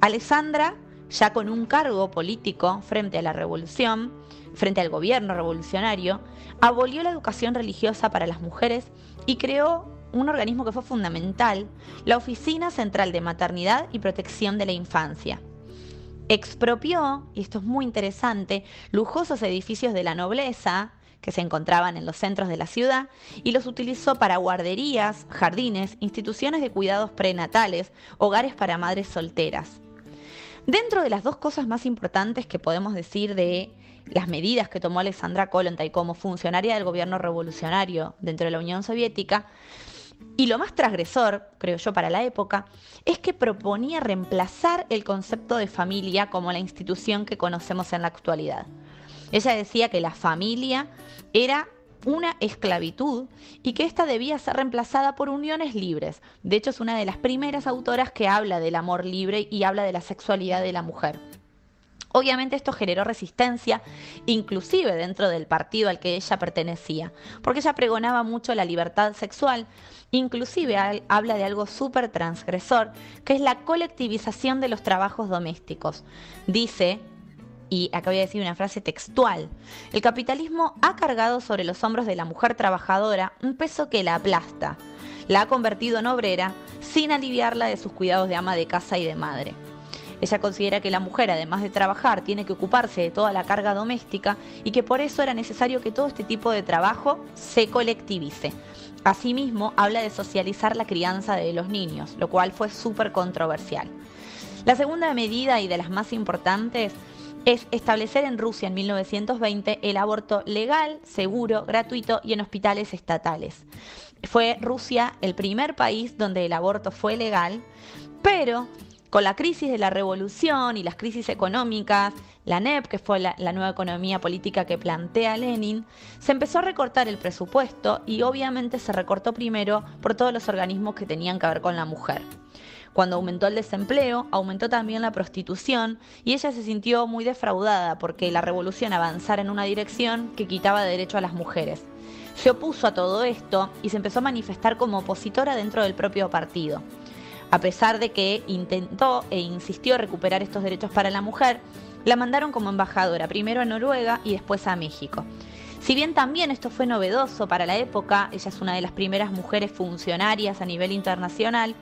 Alessandra, ya con un cargo político frente a la revolución, frente al gobierno revolucionario, abolió la educación religiosa para las mujeres y creó un organismo que fue fundamental, la Oficina Central de Maternidad y Protección de la Infancia expropió, y esto es muy interesante, lujosos edificios de la nobleza que se encontraban en los centros de la ciudad y los utilizó para guarderías, jardines, instituciones de cuidados prenatales, hogares para madres solteras. Dentro de las dos cosas más importantes que podemos decir de las medidas que tomó Alexandra Kollontai como funcionaria del gobierno revolucionario dentro de la Unión Soviética, y lo más transgresor, creo yo, para la época, es que proponía reemplazar el concepto de familia como la institución que conocemos en la actualidad. Ella decía que la familia era una esclavitud y que ésta debía ser reemplazada por uniones libres. De hecho, es una de las primeras autoras que habla del amor libre y habla de la sexualidad de la mujer. Obviamente esto generó resistencia, inclusive dentro del partido al que ella pertenecía, porque ella pregonaba mucho la libertad sexual, inclusive habla de algo súper transgresor, que es la colectivización de los trabajos domésticos. Dice, y acá voy a decir una frase textual, el capitalismo ha cargado sobre los hombros de la mujer trabajadora un peso que la aplasta, la ha convertido en obrera sin aliviarla de sus cuidados de ama de casa y de madre. Ella considera que la mujer, además de trabajar, tiene que ocuparse de toda la carga doméstica y que por eso era necesario que todo este tipo de trabajo se colectivice. Asimismo, habla de socializar la crianza de los niños, lo cual fue súper controversial. La segunda medida y de las más importantes es establecer en Rusia en 1920 el aborto legal, seguro, gratuito y en hospitales estatales. Fue Rusia el primer país donde el aborto fue legal, pero con la crisis de la revolución y las crisis económicas, la NEP, que fue la, nueva economía política que plantea Lenin, se empezó a recortar el presupuesto y obviamente se recortó primero por todos los organismos que tenían que ver con la mujer. Cuando aumentó el desempleo, aumentó también la prostitución y ella se sintió muy defraudada porque la revolución avanzara en una dirección que quitaba derecho a las mujeres. Se opuso a todo esto y se empezó a manifestar como opositora dentro del propio partido. A pesar de que intentó e insistió recuperar estos derechos para la mujer, la mandaron como embajadora primero a Noruega y después a México. Si bien también esto fue novedoso para la época, ella es una de las primeras mujeres funcionarias a nivel internacional,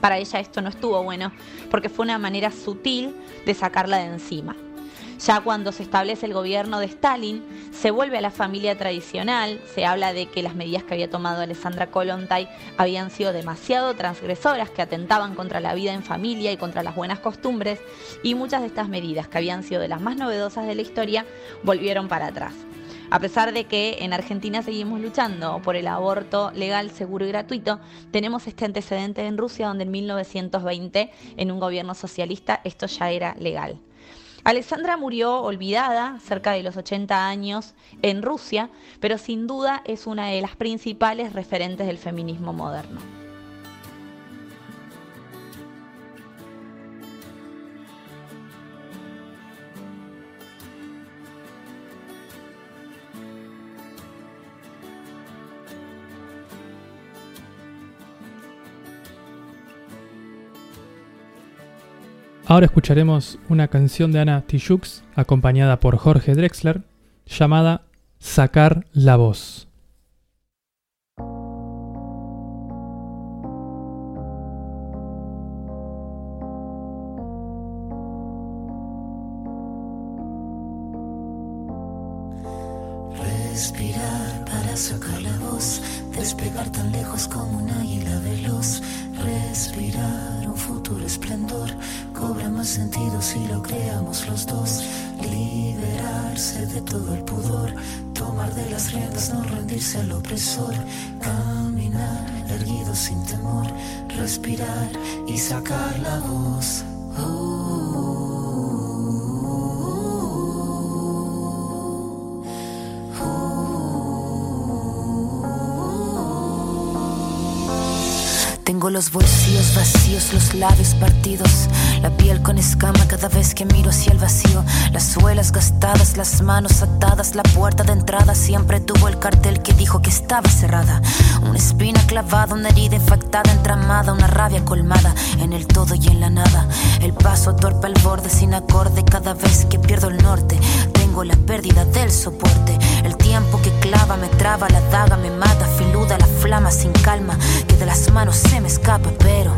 para ella esto no estuvo bueno porque fue una manera sutil de sacarla de encima. Ya cuando se establece el gobierno de Stalin, se vuelve a la familia tradicional, se habla de que las medidas que había tomado Alessandra Kollontai habían sido demasiado transgresoras, que atentaban contra la vida en familia y contra las buenas costumbres, y muchas de estas medidas, que habían sido de las más novedosas de la historia, volvieron para atrás. A pesar de que en Argentina seguimos luchando por el aborto legal, seguro y gratuito, tenemos este antecedente en Rusia donde en 1920, en un gobierno socialista, esto ya era legal. Alessandra murió olvidada cerca de los 80 años en Rusia, pero sin duda es una de las principales referentes del feminismo moderno. Ahora escucharemos una canción de Ana Tijoux acompañada por Jorge Drexler llamada Sacar la voz. Manos atadas, la puerta de entrada siempre tuvo el cartel que dijo que estaba cerrada. Una espina clavada, una herida infectada, entramada, una rabia colmada en el todo y en la nada. El paso torpe al borde sin acorde cada vez que pierdo el norte. Tengo la pérdida del soporte. El tiempo que clava me traba, la daga me mata, filuda la flama sin calma, que de las manos se me escapa, pero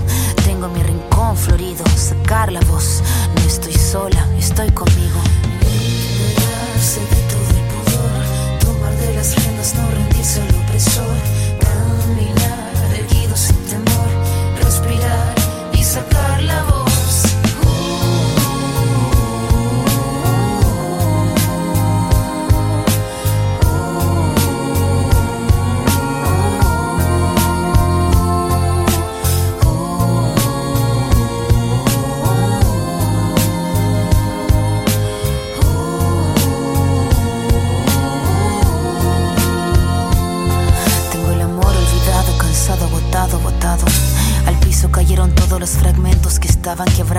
tengo mi rincón florido, sacar la voz. No estoy sola, estoy conmigo. Liberarse todo el pudor, tomar de las riendas, no rendirse al opresor. Caminar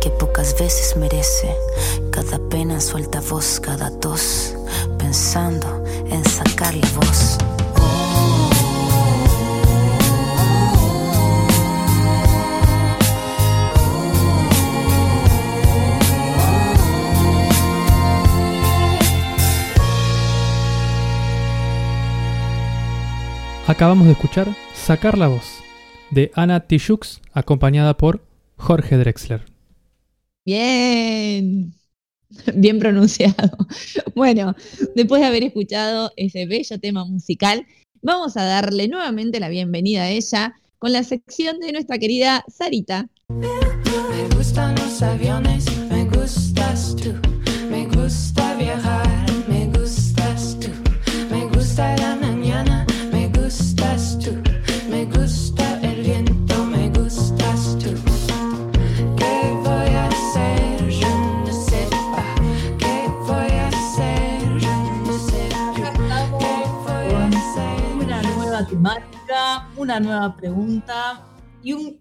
que pocas veces merece. Cada pena suelta voz, cada tos, pensando en sacar la voz. Acabamos de escuchar Sacar la voz de Ana Tijoux acompañada por Jorge Drexler. Bien, bien pronunciado. Bueno, después de haber escuchado ese bello tema musical, vamos a darle nuevamente la bienvenida a ella con la sección de nuestra querida Sarita. Me gustan los aviones, me gustas tú. Una nueva pregunta y un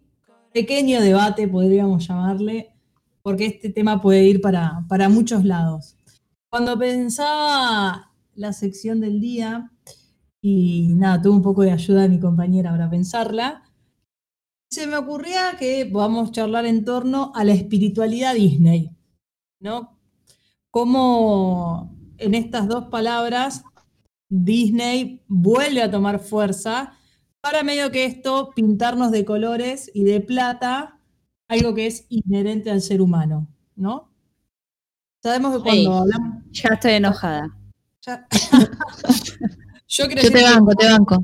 pequeño debate, podríamos llamarle, porque este tema puede ir para, para muchos lados. Cuando pensaba la sección del día, y nada, tuve un poco de ayuda de mi compañera para pensarla, se me ocurría que podamos charlar en torno a la espiritualidad Disney, ¿no? Cómo en estas dos palabras Disney vuelve a tomar fuerza para medio que esto pintarnos de colores y de plata, algo que es inherente al ser humano, ¿no? Sabemos que cuando Sí. hablamos... Ya estoy enojada. ya- Yo creo Yo te banco, te banco.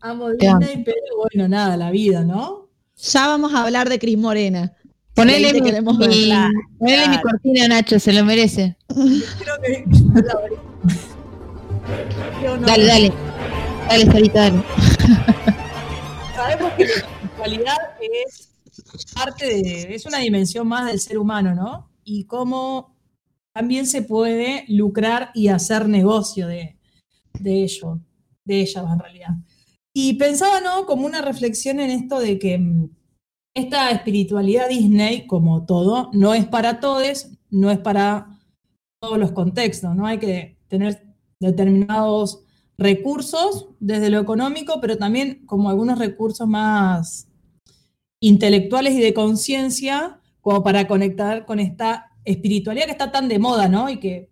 amo te banco. Disney, pero bueno, nada, la vida, ¿no? Ya vamos a hablar de Cris Morena. Ponele, mi, mi- ponele mi cortina, Nacho, se lo merece. Creo que... Dale, dale. Dale, dale. sabemos que la espiritualidad es parte de, es una dimensión más del ser humano, ¿no? Y cómo también se puede lucrar y hacer negocio de, de ello, de ellas en realidad. Y pensaba, ¿no? Como una reflexión en esto de que mm, esta espiritualidad Disney, como todo, no es para todos, no es para todos los contextos, ¿no? Hay que tener determinados recursos desde lo económico, pero también como algunos recursos más intelectuales y de conciencia, como para conectar con esta espiritualidad que está tan de moda, ¿no? Y que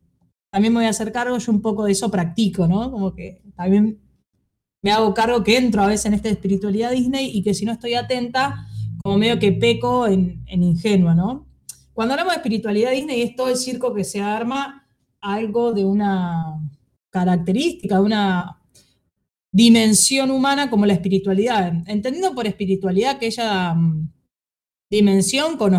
también me voy a hacer cargo, yo un poco de eso practico, ¿no? Como que también me hago cargo que entro a veces en esta espiritualidad Disney y que si no estoy atenta, como medio que peco en, en ingenua, ¿no? Cuando hablamos de espiritualidad Disney es todo el circo que se arma algo de una característica, de una dimensión humana como la espiritualidad. Entendiendo por espiritualidad aquella mm, dimensión que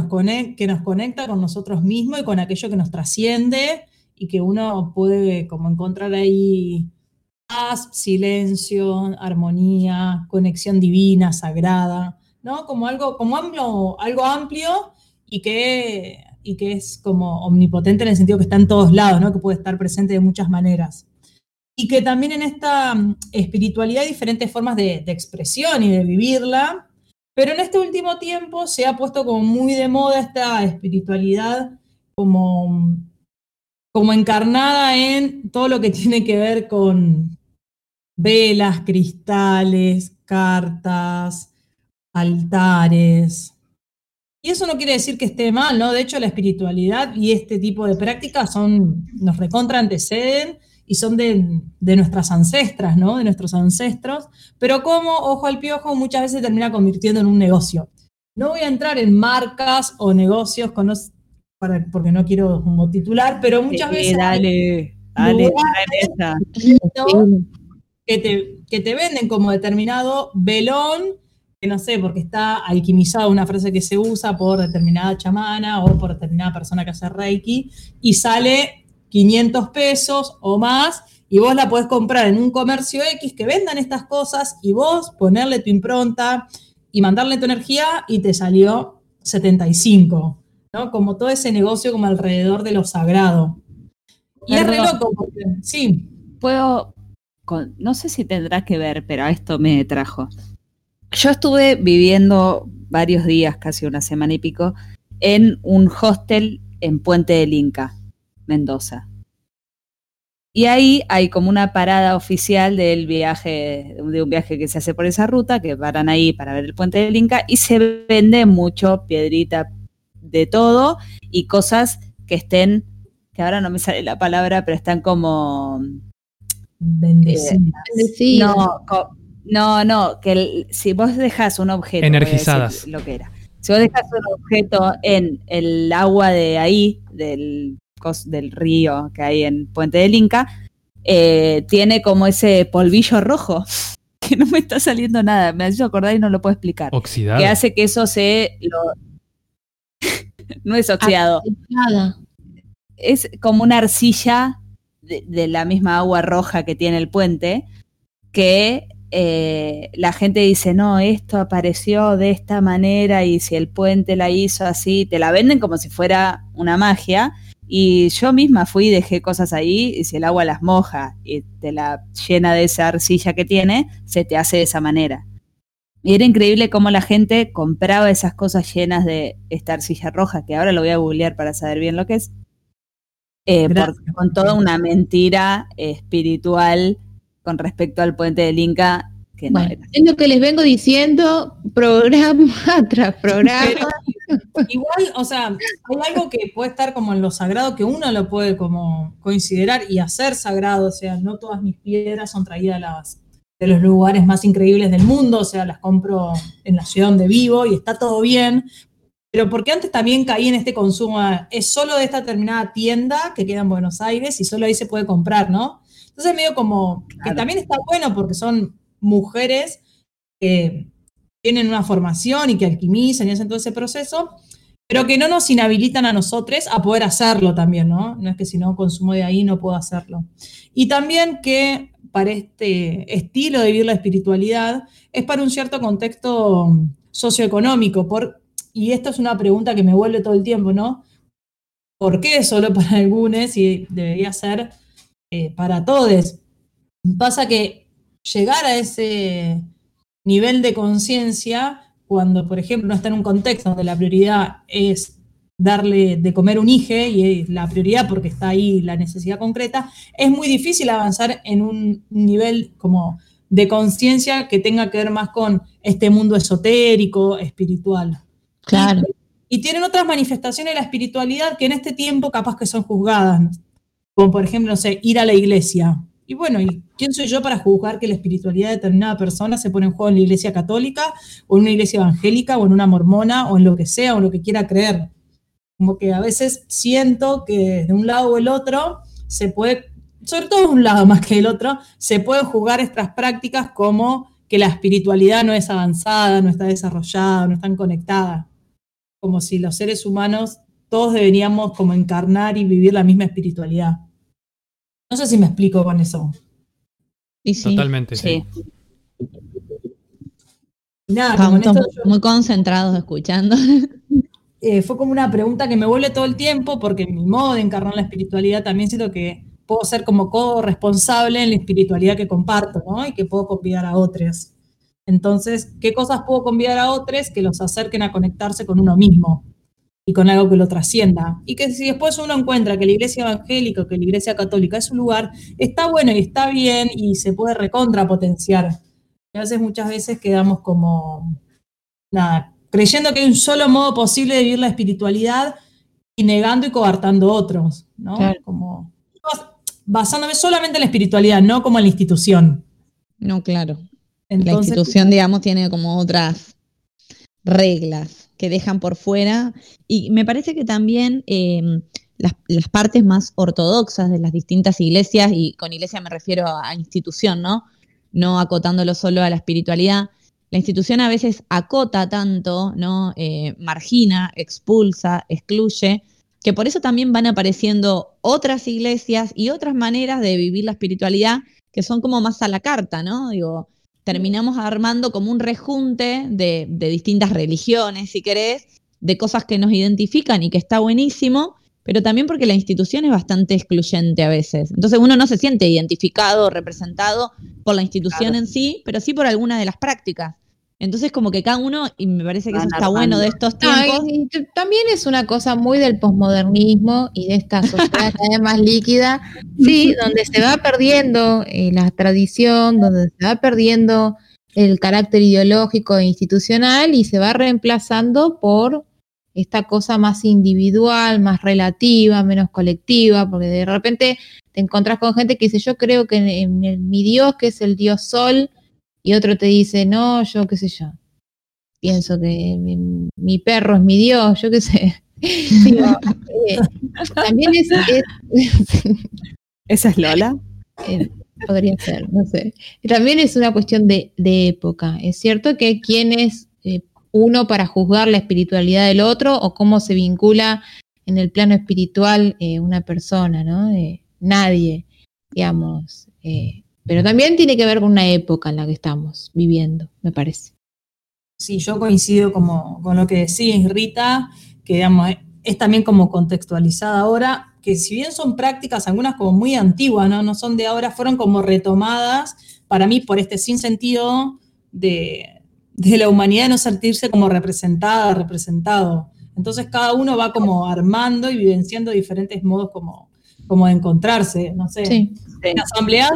nos, conecta con nosotros mismos y con aquello que nos trasciende y que uno puede como encontrar ahí paz, silencio, armonía, conexión divina, sagrada, ¿no? Como algo, como amplio, algo amplio y que, y que es como omnipotente en el sentido que está en todos lados, ¿no? Que puede estar presente de muchas maneras. Y que también en esta mm, espiritualidad hay diferentes formas de, de expresión y de vivirla, pero en este último tiempo se ha puesto como muy de moda esta espiritualidad como, como encarnada en todo lo que tiene que ver con velas, cristales, cartas, altares. Y eso no quiere decir que esté mal, ¿no? De hecho, la espiritualidad y este tipo de prácticas son, nos recontra anteceden y son de, de nuestras ancestras, ¿no? De nuestros ancestros. Pero como, ojo al piojo, muchas veces termina convirtiendo en un negocio. No voy a entrar en marcas o negocios, con los- para- porque no quiero como titular, pero muchas Sí, veces... dale, dale. ¿no? que te, que te venden como determinado velón, que no sé, porque está alquimizado, una frase que se usa por determinada chamana o por determinada persona que hace Reiki, y sale 500 pesos o más, y vos la podés comprar en un comercio X que vendan estas cosas, y vos ponerle tu impronta y mandarle tu energía, y te salió 75, ¿no? Como todo ese negocio como alrededor de lo sagrado. Y es re loco, porque, sí, Puedo, con- no sé si tendrá que ver, pero a esto me trajo. Yo estuve viviendo varios días, casi una semana y pico, en un hostel en Puente del Inca, Mendoza. Y ahí hay como una parada oficial del viaje, de un viaje que se hace por esa ruta, que paran ahí para ver el Puente del Inca, y se vende mucho piedrita de todo y cosas que estén, que ahora no me sale la palabra, pero están como bendecida. no, co- no, no, que el- si vos dejas un objeto, Energizadas. lo que era. Si vos dejas un objeto en el agua de ahí, del, del río que hay en Puente del Inca, eh, tiene como ese polvillo rojo, que no me está saliendo nada, me hace acordar y no lo puedo explicar. Oxidado. Que hace que eso se lo... no es oxidado. Nada. es como una arcilla de, de la misma agua roja que tiene el puente, que eh, la gente dice, no, esto apareció de esta manera y si el puente la hizo así, te la venden como si fuera una magia. Y yo misma fui y dejé cosas ahí y si el agua las moja y te la llena de esa arcilla que tiene, se te hace de esa manera. Y era increíble cómo la gente compraba esas cosas llenas de esta arcilla roja, que ahora lo voy a googlear para saber bien lo que es. eh, por- con toda una mentira espiritual con respecto al puente del Inca, que no Bueno, era. es lo que les vengo diciendo programa tras programa. Pero igual, o sea, hay algo que puede estar como en lo sagrado que uno lo puede como considerar y hacer sagrado. O sea, no todas mis piedras son traídas las, de los lugares más increíbles del mundo. O sea, las compro en la ciudad donde vivo y está todo bien. Pero porque antes también caí en este consumo, es solo de esta determinada tienda que queda en Buenos Aires y solo ahí se puede comprar, ¿no? Entonces medio como que también está bueno porque son mujeres que tienen una formación y que alquimizan y hacen todo ese proceso, pero que no nos inhabilitan a nosotros a poder hacerlo también, ¿no? No es que si no consumo de ahí no puedo hacerlo. Y también que para este estilo de vivir la espiritualidad es para un cierto contexto socioeconómico. Por, y esto es una pregunta que me vuelve todo el tiempo, ¿no? ¿Por qué solo para algunos y debería ser eh, para todos? Pasa que llegar a ese nivel de conciencia, cuando, por ejemplo, no está en un contexto donde la prioridad es darle de comer un hijo y es la prioridad porque está ahí la necesidad concreta, es muy difícil avanzar en un nivel como de conciencia que tenga que ver más con este mundo esotérico, espiritual. Claro. Y tienen otras manifestaciones de la espiritualidad que en este tiempo capaz que son juzgadas, como por ejemplo, no sé, ir a la iglesia. Y bueno, ¿y quién soy yo para juzgar que la espiritualidad de determinada persona se pone en juego en la iglesia católica, o en una iglesia evangélica, o en una mormona, o en lo que sea, o en lo que quiera creer? Como que a veces siento que de un lado o el otro se puede, sobre todo de un lado más que el otro, se puede jugar estas prácticas como que la espiritualidad no es avanzada, no está desarrollada, no está conectada. Como si los seres humanos todos deberíamos como encarnar y vivir la misma espiritualidad. No sé si me explico con eso. Y sí, Totalmente, sí. Sí. Nada, como esto yo- muy concentrados escuchando. eh, fue como una pregunta que me vuelve todo el tiempo, porque en mi modo de encarnar la espiritualidad también siento que puedo ser como co-responsable en la espiritualidad que comparto, ¿no? Y que puedo convidar a otros. Entonces, ¿qué cosas puedo convidar a otros que los acerquen a conectarse con uno mismo y con algo que lo trascienda? Y que si después uno encuentra que la iglesia evangélica o que la iglesia católica es un lugar, está bueno y está bien y se puede recontrapotenciar. Y a veces, muchas veces quedamos como, nada, creyendo que hay un solo modo posible de vivir la espiritualidad y negando y coartando otros, ¿no? Claro. Como bas- basándome solamente en la espiritualidad, no como en la institución. No, claro. la institución, digamos, tiene como otras reglas que dejan por fuera. Y me parece que también eh, las, partes más ortodoxas de las distintas iglesias, y con iglesia me refiero a, a institución, ¿no? No acotándolo solo a la espiritualidad. La institución a veces acota tanto, ¿no? Eh, margina, expulsa, excluye, que por eso también van apareciendo otras iglesias y otras maneras de vivir la espiritualidad que son como más a la carta, ¿no? Digo, terminamos armando como un rejunte de, de distintas religiones, si querés, de cosas que nos identifican y que está buenísimo, pero también porque la institución es bastante excluyente a veces. Entonces uno no se siente identificado o representado por la institución Claro. en sí, pero sí por alguna de las prácticas. Entonces como que cada uno, y me parece que eso Van está bueno de estos No, tiempos, y- también es una cosa muy del posmodernismo y de esta sociedad cada vez más líquida, sí, donde se va perdiendo eh, la tradición, donde se va perdiendo el carácter ideológico e institucional y se va reemplazando por esta cosa más individual, más relativa, menos colectiva, porque de repente te encontrás con gente que dice, yo creo que en, mi Dios, que es el Dios Sol, y otro te dice, no, yo qué sé yo, pienso que mi, mi perro es mi Dios, yo qué sé. Digo, eh, también es, es- ¿Esa es Lola? eh, podría ser, no sé. También es una cuestión de, de época. Es cierto que quién es eh, uno para juzgar la espiritualidad del otro o cómo se vincula en el plano espiritual eh, una persona, ¿no? Nadie, digamos. Pero también tiene que ver con una época en la que estamos viviendo, me parece. sí, yo coincido como, con lo que decís, Rita, que digamos, es también como contextualizada ahora, que si bien son prácticas, algunas como muy antiguas, ¿no? No son de ahora, fueron como retomadas para mí por este sinsentido de, de la humanidad no sentirse como representada, representado. Entonces cada uno va como armando y vivenciando diferentes modos como, como de encontrarse, no sé. Sí. Te asambleas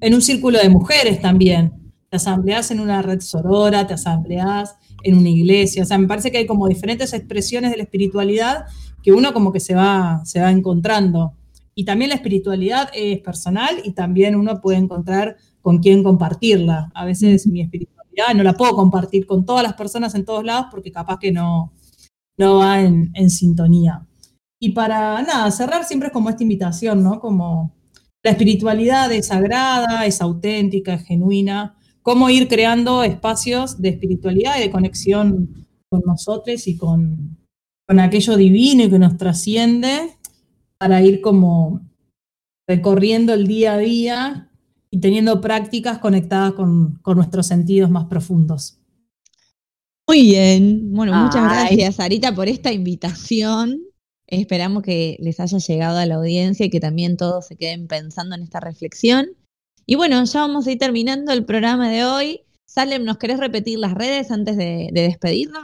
en un círculo de mujeres también, te asambleas en una red sorora, te asambleas en una iglesia, o sea, me parece que hay como diferentes expresiones de la espiritualidad que uno como que se va, se va encontrando. Y también la espiritualidad es personal y también uno puede encontrar con quién compartirla. A veces mi espiritualidad no la puedo compartir con todas las personas en todos lados porque capaz que no, no va en, en sintonía. Y para nada, cerrar siempre es como esta invitación, ¿no? Como la espiritualidad es sagrada, es auténtica, es genuina. Cómo ir creando espacios de espiritualidad y de conexión con nosotros y con, con aquello divino y que nos trasciende para ir como recorriendo el día a día y teniendo prácticas conectadas con, con nuestros sentidos más profundos. Muy bien. Bueno, muchas Ay. gracias, Sarita, por esta invitación. Esperamos que les haya llegado a la audiencia y que también todos se queden pensando en esta reflexión. Y bueno, ya vamos a ir terminando el programa de hoy. Salem, ¿nos querés repetir las redes antes de, de despedirnos?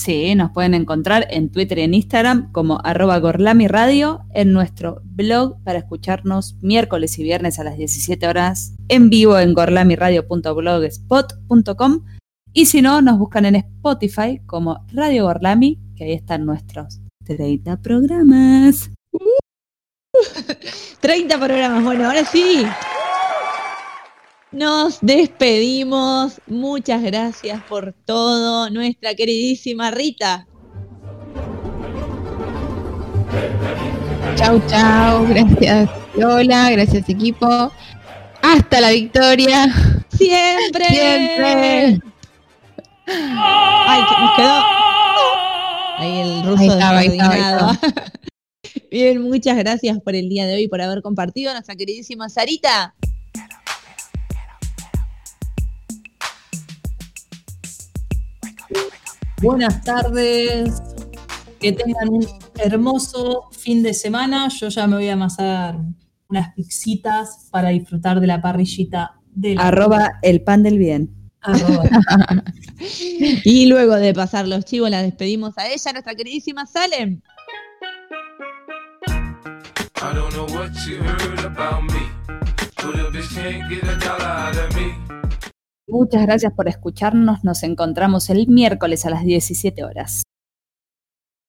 Sí, nos pueden encontrar en Twitter y en Instagram como arroba Gorlami Radio, en nuestro blog para escucharnos miércoles y viernes a las 17 horas en vivo en gorlamiradio.blogspot.com y si no, nos buscan en Spotify como Radio Gorlami, que ahí están nuestros 30 programas. 30 programas. Bueno, ahora sí. Nos despedimos. Muchas gracias por todo. Nuestra queridísima Rita. Chau, chau. Gracias, Lola. Gracias, equipo. Hasta la victoria. Siempre. Siempre. Ay, que nos quedó. Ahí el ruso Ahí estaba, ahí estaba, ahí. Bien, muchas gracias por el día de hoy, por haber compartido. Nuestra queridísima Sarita. Buenas tardes, que tengan un hermoso fin de semana. Yo ya me voy a amasar unas pixitas para disfrutar de la parrillita de la Arroba el pan del bien. Y luego de pasar los chivos, la despedimos a ella, nuestra queridísima Salem. I don't know what you heard about me. Muchas gracias por escucharnos. Nos encontramos el miércoles a las 17 horas.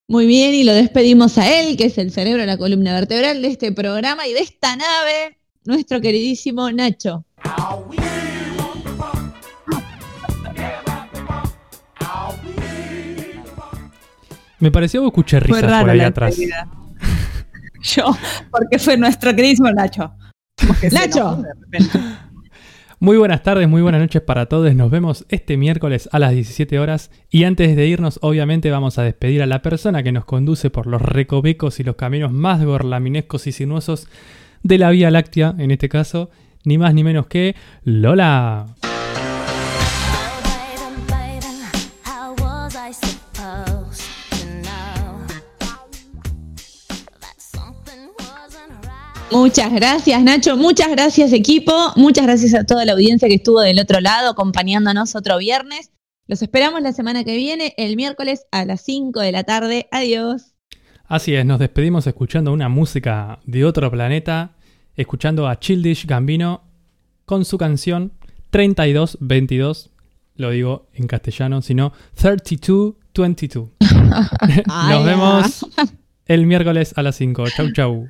Muy bien, y lo despedimos a él, que es el cerebro, la columna vertebral de este programa y de esta nave, nuestro queridísimo Nacho. Me pareció que escuché risas por ahí la atrás. Yo, porque fue nuestro queridísimo Nacho. ¡Nacho! enojó de repente. Muy buenas tardes, muy buenas noches para todos. Nos vemos este miércoles a las 17 horas. Y antes de irnos, obviamente vamos a despedir a la persona que nos conduce por los recovecos y los caminos más gorlaminescos y sinuosos de la Vía Láctea, en este caso, ni más ni menos que Lola. Muchas gracias, Nacho. Muchas gracias, equipo. Muchas gracias a toda la audiencia que estuvo del otro lado acompañándonos otro viernes. Los esperamos la semana que viene, el miércoles a las 5 de la tarde. Adiós. Así es, nos despedimos escuchando una música de otro planeta, escuchando a Childish Gambino con su canción 3222, lo digo en castellano, sino 3222. Ay, Nos vemos el miércoles a las 5. Chau, chau.